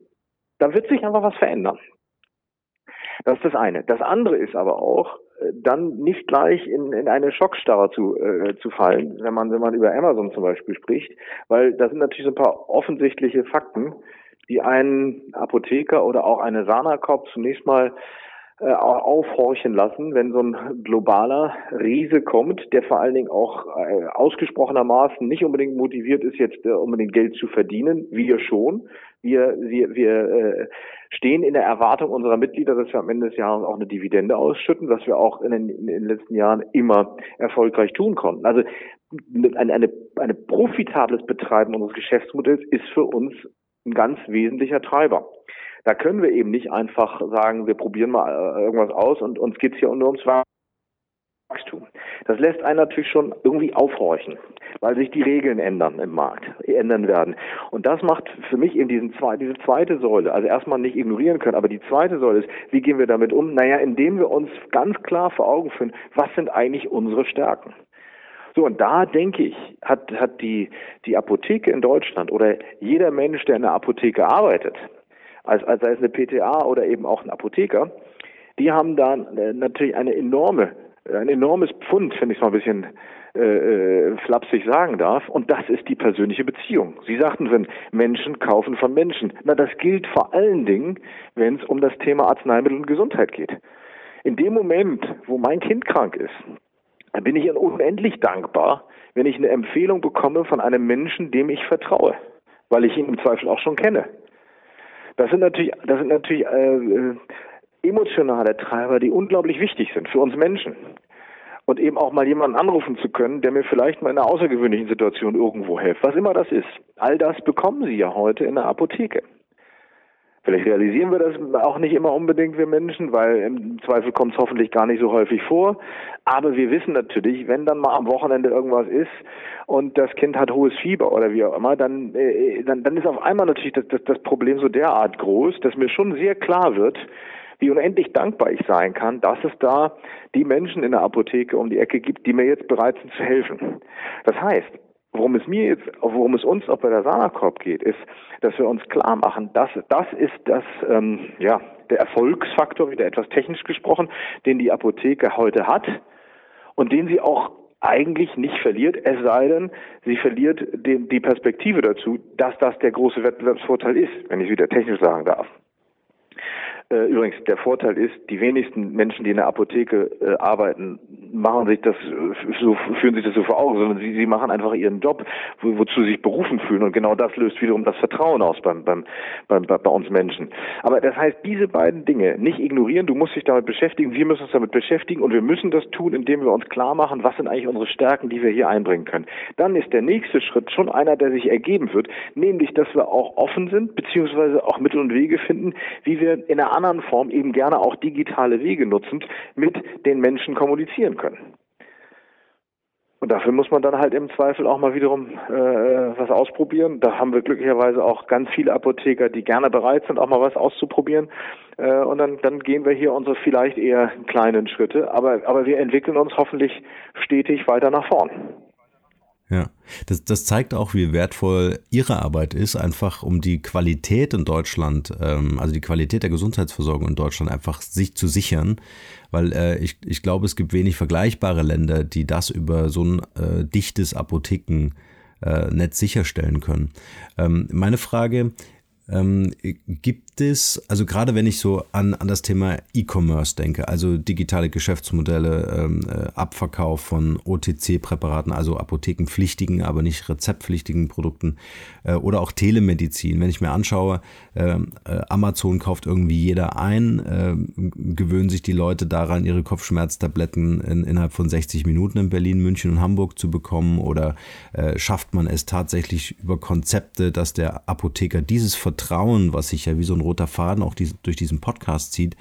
da wird sich einfach was verändern. Das ist das eine. Das andere ist aber auch, äh, dann nicht gleich in, in eine Schockstarre zu, äh, zu fallen, wenn man, wenn man über Amazon zum Beispiel spricht, weil da sind natürlich so ein paar offensichtliche Fakten, die einen Apotheker oder auch eine Sana-Cop zunächst mal aufhorchen lassen, wenn so ein globaler Riese kommt, der vor allen Dingen auch äh, ausgesprochenermaßen nicht unbedingt motiviert ist, jetzt äh, unbedingt Geld zu verdienen. Wir schon. Wir, wir, wir äh, stehen in der Erwartung unserer Mitglieder, dass wir am Ende des Jahres auch eine Dividende ausschütten, was wir auch in den, in den letzten Jahren immer erfolgreich tun konnten. Also eine, eine, eine profitables Betreiben unseres Geschäftsmodells ist für uns ein ganz wesentlicher Treiber. Da können wir eben nicht einfach sagen, wir probieren mal äh, irgendwas aus und uns geht's hier nur ums Wachstum. Das lässt einen natürlich schon irgendwie aufhorchen, weil sich die Regeln ändern im Markt, ändern werden. Und das macht für mich eben diesen zwei, diese zweite Säule, also erstmal nicht ignorieren können, aber die zweite Säule ist, wie gehen wir damit um? Naja, indem wir uns ganz klar vor Augen führen, was sind eigentlich unsere Stärken? So, und da denke ich, hat, hat die, die Apotheke in Deutschland oder jeder Mensch, der in der Apotheke arbeitet, als, als sei es eine PTA oder eben auch ein Apotheker, die haben da äh, natürlich eine enorme, ein enormes Pfund, wenn ich es mal ein bisschen äh, äh, flapsig sagen darf, und das ist die persönliche Beziehung. Sie sagten, wenn Menschen kaufen von Menschen. Na, das gilt vor allen Dingen, wenn es um das Thema Arzneimittel und Gesundheit geht. In dem Moment, wo mein Kind krank ist, bin ich unendlich dankbar, wenn ich eine Empfehlung bekomme von einem Menschen, dem ich vertraue, weil ich ihn im Zweifel auch schon kenne. Das sind natürlich, das sind natürlich äh, äh emotionale Treiber, die unglaublich wichtig sind für uns Menschen. Und eben auch mal jemanden anrufen zu können, der mir vielleicht mal in einer außergewöhnlichen Situation irgendwo hilft, was immer das ist. All das bekommen Sie ja heute in der Apotheke. Vielleicht realisieren wir das auch nicht immer unbedingt, wir Menschen, weil im Zweifel kommt es hoffentlich gar nicht so häufig vor. Aber wir wissen natürlich, wenn dann mal am Wochenende irgendwas ist und das Kind hat hohes Fieber oder wie auch immer, dann, äh, dann, dann ist auf einmal natürlich das, das, das Problem so derart groß, dass mir schon sehr klar wird, wie unendlich dankbar ich sein kann, dass es da die Menschen in der Apotheke um die Ecke gibt, die mir jetzt bereit sind zu helfen. Das heißt, worum es mir jetzt, worum es uns auch bei der Sanakorb geht, ist, dass wir uns klar machen, dass das ist das, ähm, ja, der Erfolgsfaktor, wieder etwas technisch gesprochen, den die Apotheke heute hat und den sie auch eigentlich nicht verliert, es sei denn, sie verliert den, die Perspektive dazu, dass das der große Wettbewerbsvorteil ist, wenn ich wieder technisch sagen darf. Äh, übrigens, der Vorteil ist, die wenigsten Menschen, die in der Apotheke äh, arbeiten, machen sich das äh, so, führen sich das so vor Augen, sondern sie, sie machen einfach ihren Job, wo, wozu sie sich berufen fühlen. Und genau das löst wiederum das Vertrauen aus beim, beim, beim, bei uns Menschen. Aber das heißt, diese beiden Dinge nicht ignorieren, du musst dich damit beschäftigen, wir müssen uns damit beschäftigen und wir müssen das tun, indem wir uns klar machen, was sind eigentlich unsere Stärken, die wir hier einbringen können. Dann ist der nächste Schritt schon einer, der sich ergeben wird, nämlich, dass wir auch offen sind, beziehungsweise auch Mittel und Wege finden, wie wir in einer anderen Form eben gerne auch digitale Wege nutzend mit den Menschen kommunizieren können. Und dafür muss man dann halt im Zweifel auch mal wiederum äh, was ausprobieren. Da haben wir glücklicherweise auch ganz viele Apotheker, die gerne bereit sind, auch mal was auszuprobieren. Äh, und dann, dann gehen wir hier unsere vielleicht eher kleinen Schritte, aber, aber wir entwickeln uns hoffentlich stetig weiter nach vorn. Ja, das, das zeigt auch, wie wertvoll Ihre Arbeit ist, einfach um die Qualität in Deutschland, ähm, also die Qualität der Gesundheitsversorgung in Deutschland einfach sich zu sichern, weil äh, ich, ich glaube, es gibt wenig vergleichbare Länder, die das über so ein äh, dichtes Apothekennetz äh, sicherstellen können. Ähm, meine Frage, ähm, gibt es, also gerade wenn ich so an, an das Thema E-Commerce denke, also digitale Geschäftsmodelle, ähm, äh, Abverkauf von OTC-Präparaten, also apothekenpflichtigen, aber nicht rezeptpflichtigen Produkten äh, oder auch Telemedizin. Wenn ich mir anschaue, ähm, äh, Amazon kauft irgendwie jeder ein, äh, gewöhnen sich die Leute daran, ihre Kopfschmerztabletten in, innerhalb von 60 Minuten in Berlin, München und Hamburg zu bekommen oder äh, schafft man es tatsächlich über Konzepte, dass der Apotheker dieses Vertrauen, was sich ja wie so ein roter Faden auch die, durch diesen Podcast zieht,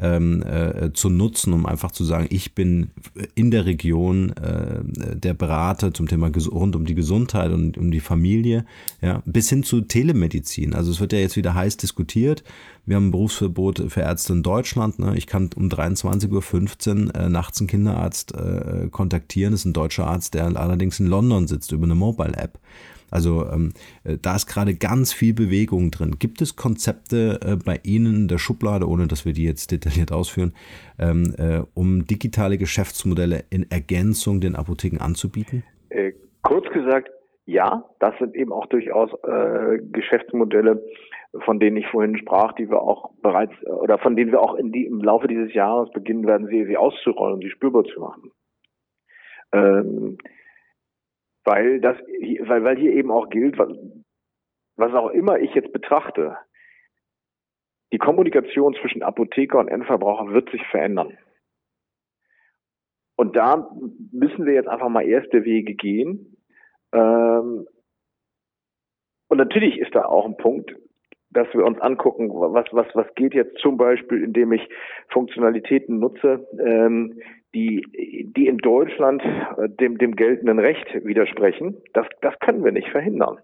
ähm, äh, zu nutzen, um einfach zu sagen, ich bin in der Region äh, der Berater zum Thema rund um die Gesundheit und um die Familie, ja, bis hin zu Telemedizin. Also es wird ja jetzt wieder heiß diskutiert. Wir haben ein Berufsverbot für Ärzte in Deutschland. Ne? Ich kann um 23.15 Uhr äh, nachts einen Kinderarzt äh, kontaktieren. Das ist ein deutscher Arzt, der allerdings in London sitzt über eine Mobile-App. Also ähm, äh, da ist gerade ganz viel Bewegung drin. Gibt es Konzepte äh, bei Ihnen in der Schublade, ohne dass wir die jetzt detailliert ausführen, ähm, äh, um digitale Geschäftsmodelle in Ergänzung den Apotheken anzubieten? Äh, kurz gesagt, ja, das sind eben auch durchaus äh, Geschäftsmodelle, von denen ich vorhin sprach, die wir auch bereits oder von denen wir auch die, im Laufe dieses Jahres beginnen werden, sie, sie auszurollen, sie spürbar zu machen. Ähm, weil das, weil, weil hier eben auch gilt, was, was auch immer ich jetzt betrachte, die Kommunikation zwischen Apotheker und Endverbraucher wird sich verändern. Und da müssen wir jetzt einfach mal erste Wege gehen. Ähm, und natürlich ist da auch ein Punkt, dass wir uns angucken, was, was, was geht jetzt zum Beispiel, indem ich Funktionalitäten nutze, ähm, die, die in Deutschland äh, dem, dem geltenden Recht widersprechen. Das, das können wir nicht verhindern.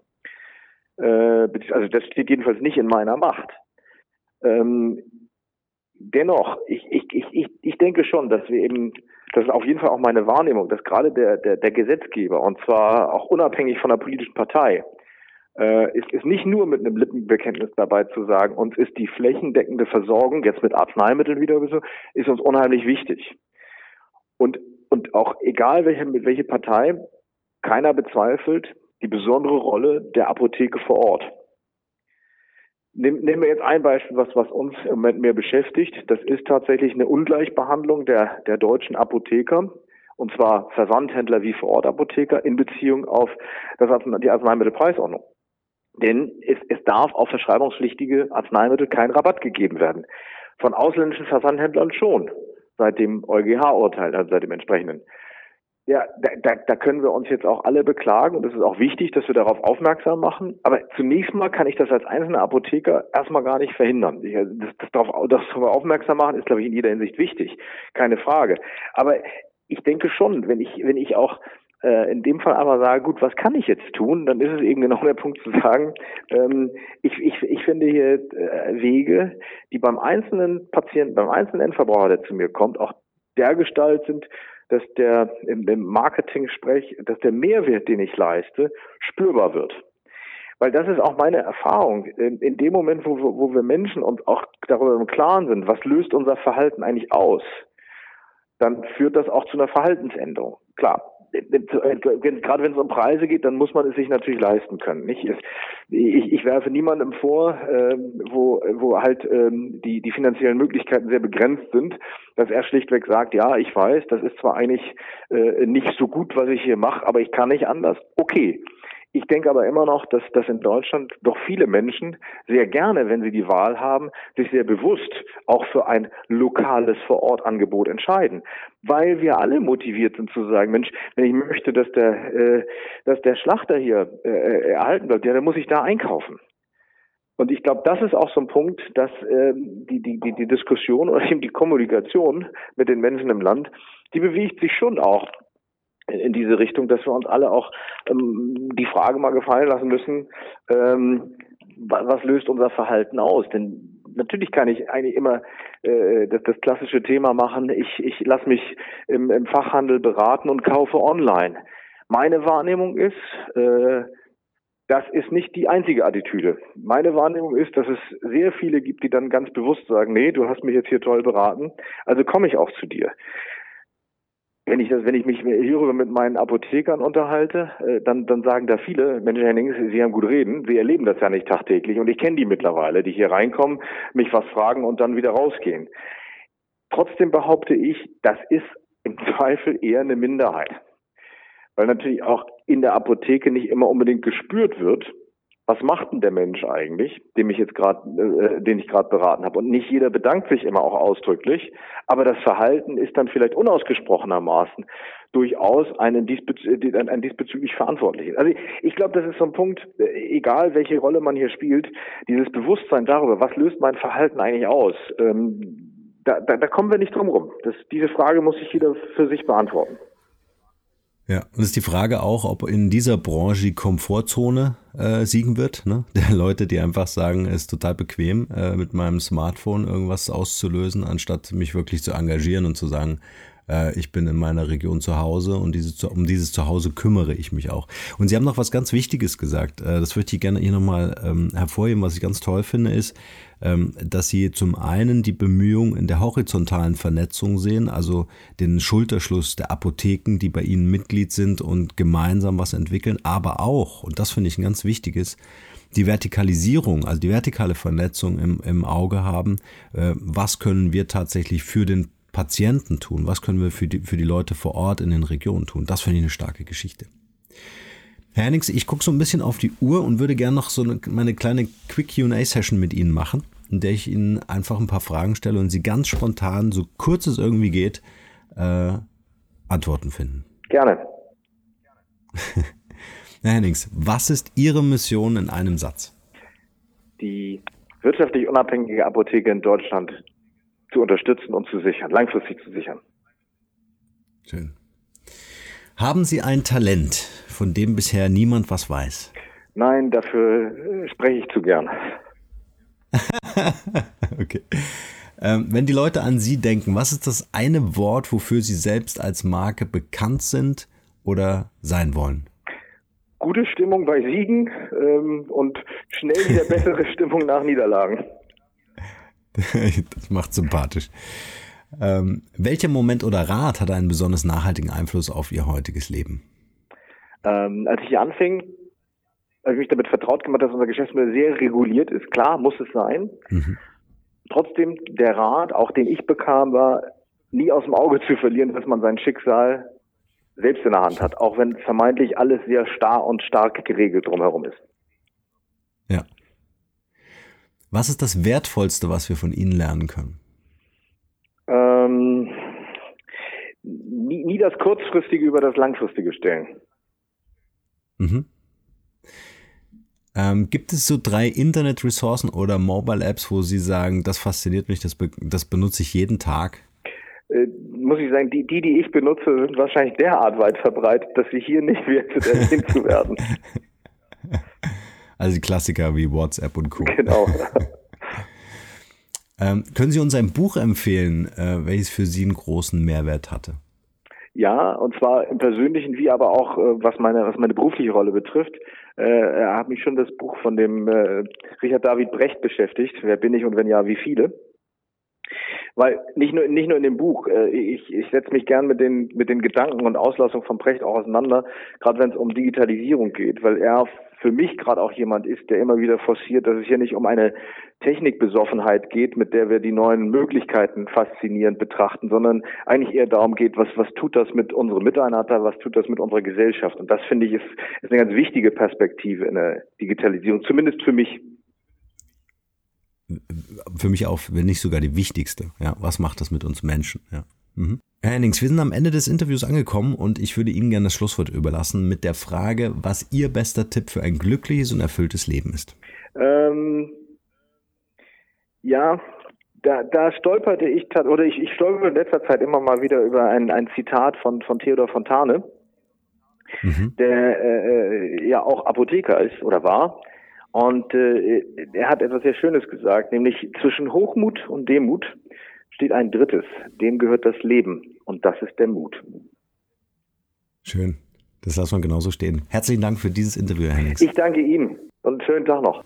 Äh, also das steht jedenfalls nicht in meiner Macht. Ähm, dennoch, ich, ich, ich, ich denke schon, dass wir eben, das ist auf jeden Fall auch meine Wahrnehmung, dass gerade der, der, der Gesetzgeber, und zwar auch unabhängig von der politischen Partei, äh, ist, ist nicht nur mit einem Lippenbekenntnis dabei zu sagen, uns ist die flächendeckende Versorgung, jetzt mit Arzneimitteln wieder, ist uns unheimlich wichtig. Und, und auch egal welche, mit welche Partei, keiner bezweifelt die besondere Rolle der Apotheke vor Ort. Nehmen wir jetzt ein Beispiel, was, was uns im Moment mehr beschäftigt. Das ist tatsächlich eine Ungleichbehandlung der, der deutschen Apotheker, und zwar Versandhändler wie Vorortapotheker in Beziehung auf das, die Arzneimittelpreisordnung. Denn es, es darf auf verschreibungspflichtige Arzneimittel kein Rabatt gegeben werden. Von ausländischen Versandhändlern schon, seit dem EuGH-Urteil, also seit dem entsprechenden. Ja, da, da, da können wir uns jetzt auch alle beklagen und es ist auch wichtig, dass wir darauf aufmerksam machen. Aber zunächst mal kann ich das als einzelner Apotheker erstmal gar nicht verhindern. Ich, das, das, darauf, das darauf aufmerksam machen ist, glaube ich, in jeder Hinsicht wichtig, keine Frage. Aber ich denke schon, wenn ich, wenn ich auch äh, in dem Fall aber sage, gut, was kann ich jetzt tun, dann ist es eben genau der Punkt zu sagen, ähm, ich, ich, ich finde hier äh, Wege, die beim einzelnen Patienten, beim einzelnen Endverbraucher, der zu mir kommt, auch der Gestalt sind, dass der im, im Marketing-Sprech, dass der Mehrwert, den ich leiste, spürbar wird. Weil das ist auch meine Erfahrung. In, in dem Moment, wo, wo wir Menschen uns auch darüber im Klaren sind, was löst unser Verhalten eigentlich aus, dann führt das auch zu einer Verhaltensänderung. Klar, gerade wenn es um Preise geht, dann muss man es sich natürlich leisten können. Nicht? Ich, ich werfe niemandem vor, ähm, wo, wo halt ähm, die, die finanziellen Möglichkeiten sehr begrenzt sind, dass er schlichtweg sagt, ja, ich weiß, das ist zwar eigentlich äh, nicht so gut, was ich hier mache, aber ich kann nicht anders. Okay. Ich denke aber immer noch, dass, dass in Deutschland doch viele Menschen sehr gerne, wenn sie die Wahl haben, sich sehr bewusst auch für ein lokales Vorortangebot entscheiden. Weil wir alle motiviert sind zu sagen, Mensch, wenn ich möchte, dass der, äh, dass der Schlachter hier äh, erhalten bleibt, ja, dann muss ich da einkaufen. Und ich glaube, das ist auch so ein Punkt, dass äh, die, die, die Diskussion oder eben die Kommunikation mit den Menschen im Land, die bewegt sich schon auch in diese Richtung, dass wir uns alle auch ähm, die Frage mal gefallen lassen müssen, ähm, was löst unser Verhalten aus? Denn natürlich kann ich eigentlich immer äh, das, das klassische Thema machen, ich, ich lasse mich im, im Fachhandel beraten und kaufe online. Meine Wahrnehmung ist, äh, das ist nicht die einzige Attitüde. Meine Wahrnehmung ist, dass es sehr viele gibt, die dann ganz bewusst sagen, nee, du hast mich jetzt hier toll beraten, also komme ich auch zu dir wenn ich das, wenn ich mich hierüber mit meinen Apothekern unterhalte, äh, dann, dann sagen da viele, Mensch, Hennings, Sie haben gut reden, Sie erleben das ja nicht tagtäglich und ich kenne die mittlerweile, die hier reinkommen, mich was fragen und dann wieder rausgehen. Trotzdem behaupte ich, das ist im Zweifel eher eine Minderheit. Weil natürlich auch in der Apotheke nicht immer unbedingt gespürt wird, was macht denn der Mensch eigentlich, dem ich jetzt gerade, äh, den ich gerade beraten habe? Und nicht jeder bedankt sich immer auch ausdrücklich, aber das Verhalten ist dann vielleicht unausgesprochenermaßen durchaus ein, diesbezü ein diesbezüglich verantwortlich. Also ich, ich glaube, das ist so ein Punkt, äh, egal welche Rolle man hier spielt, dieses Bewusstsein darüber, was löst mein Verhalten eigentlich aus, ähm, da, da, da kommen wir nicht drum rum. Diese Frage muss sich jeder für sich beantworten. Ja, und es ist die Frage auch, ob in dieser Branche die Komfortzone äh, siegen wird. Ne? Der Leute, die einfach sagen, es ist total bequem, äh, mit meinem Smartphone irgendwas auszulösen, anstatt mich wirklich zu engagieren und zu sagen, ich bin in meiner Region zu Hause und diese, um dieses Zuhause kümmere ich mich auch. Und Sie haben noch was ganz Wichtiges gesagt. Äh, das möchte ich gerne hier nochmal ähm, hervorheben. Was ich ganz toll finde, ist, ähm, dass Sie zum einen die Bemühungen in der horizontalen Vernetzung sehen, also den Schulterschluss der Apotheken, die bei Ihnen Mitglied sind und gemeinsam was entwickeln, aber auch, und das finde ich ein ganz wichtiges, die Vertikalisierung, also die vertikale Vernetzung im, im Auge haben. Äh, was können wir tatsächlich für den Patienten tun? Was können wir für die, für die Leute vor Ort in den Regionen tun? Das finde ich eine starke Geschichte. Herr Hennings, ich gucke so ein bisschen auf die Uhr und würde gerne noch so eine, meine kleine Quick QA-Session mit Ihnen machen, in der ich Ihnen einfach ein paar Fragen stelle und Sie ganz spontan, so kurz es irgendwie geht, äh, Antworten finden. Gerne. Herr Hennings, was ist Ihre Mission in einem Satz? Die wirtschaftlich unabhängige Apotheke in Deutschland zu unterstützen und zu sichern, langfristig zu sichern. Schön. Haben Sie ein Talent, von dem bisher niemand was weiß? Nein, dafür äh, spreche ich zu gern. okay. Ähm, wenn die Leute an Sie denken, was ist das eine Wort, wofür Sie selbst als Marke bekannt sind oder sein wollen? Gute Stimmung bei Siegen ähm, und schnell wieder bessere Stimmung nach Niederlagen. das macht sympathisch. Ähm, welcher Moment oder Rat hat einen besonders nachhaltigen Einfluss auf Ihr heutiges Leben? Ähm, als ich hier anfing, als ich mich damit vertraut gemacht, dass unser Geschäftsmodell sehr reguliert ist, klar, muss es sein. Mhm. Trotzdem, der Rat, auch den ich bekam, war, nie aus dem Auge zu verlieren, dass man sein Schicksal selbst in der Hand hat, auch wenn vermeintlich alles sehr starr und stark geregelt drumherum ist. Ja. Was ist das Wertvollste, was wir von Ihnen lernen können? Ähm, nie, nie das Kurzfristige über das Langfristige stellen. Mhm. Ähm, gibt es so drei Internet-Ressourcen oder Mobile-Apps, wo Sie sagen, das fasziniert mich, das, be das benutze ich jeden Tag? Äh, muss ich sagen, die, die, die ich benutze, sind wahrscheinlich derart weit verbreitet, dass sie hier nicht wert sind, erwähnt zu werden. Also die Klassiker wie WhatsApp und Co. Genau. ähm, können Sie uns ein Buch empfehlen, äh, welches für Sie einen großen Mehrwert hatte? Ja, und zwar im persönlichen wie aber auch äh, was meine was meine berufliche Rolle betrifft. Äh, hat mich schon das Buch von dem äh, Richard David Brecht beschäftigt. Wer bin ich und wenn ja, wie viele? Weil nicht nur nicht nur in dem Buch, äh, ich, ich setze mich gern mit den mit den Gedanken und Auslassungen von Brecht auch auseinander, gerade wenn es um Digitalisierung geht, weil er für mich gerade auch jemand ist, der immer wieder forciert, dass es hier nicht um eine Technikbesoffenheit geht, mit der wir die neuen Möglichkeiten faszinierend betrachten, sondern eigentlich eher darum geht, was, was tut das mit unserem Miteinander, was tut das mit unserer Gesellschaft. Und das finde ich ist, ist eine ganz wichtige Perspektive in der Digitalisierung, zumindest für mich. Für mich auch, wenn nicht sogar die wichtigste. Ja, was macht das mit uns Menschen? Ja. Mhm. Herr Hennings, wir sind am Ende des Interviews angekommen und ich würde Ihnen gerne das Schlusswort überlassen mit der Frage, was Ihr bester Tipp für ein glückliches und erfülltes Leben ist. Ähm, ja, da, da stolperte ich, oder ich, ich stolpere in letzter Zeit immer mal wieder über ein, ein Zitat von, von Theodor Fontane, mhm. der äh, ja auch Apotheker ist oder war. Und äh, er hat etwas sehr Schönes gesagt, nämlich zwischen Hochmut und Demut steht ein drittes, dem gehört das Leben und das ist der Mut. Schön. Das lassen wir genauso stehen. Herzlichen Dank für dieses Interview, Herr Hennings. Ich danke Ihnen und einen schönen Tag noch.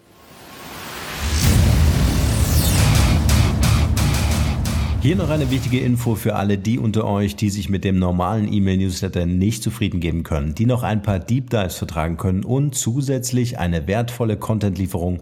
Hier noch eine wichtige Info für alle die unter euch, die sich mit dem normalen E-Mail-Newsletter nicht zufrieden geben können, die noch ein paar Deep Dives vertragen können und zusätzlich eine wertvolle Content-Lieferung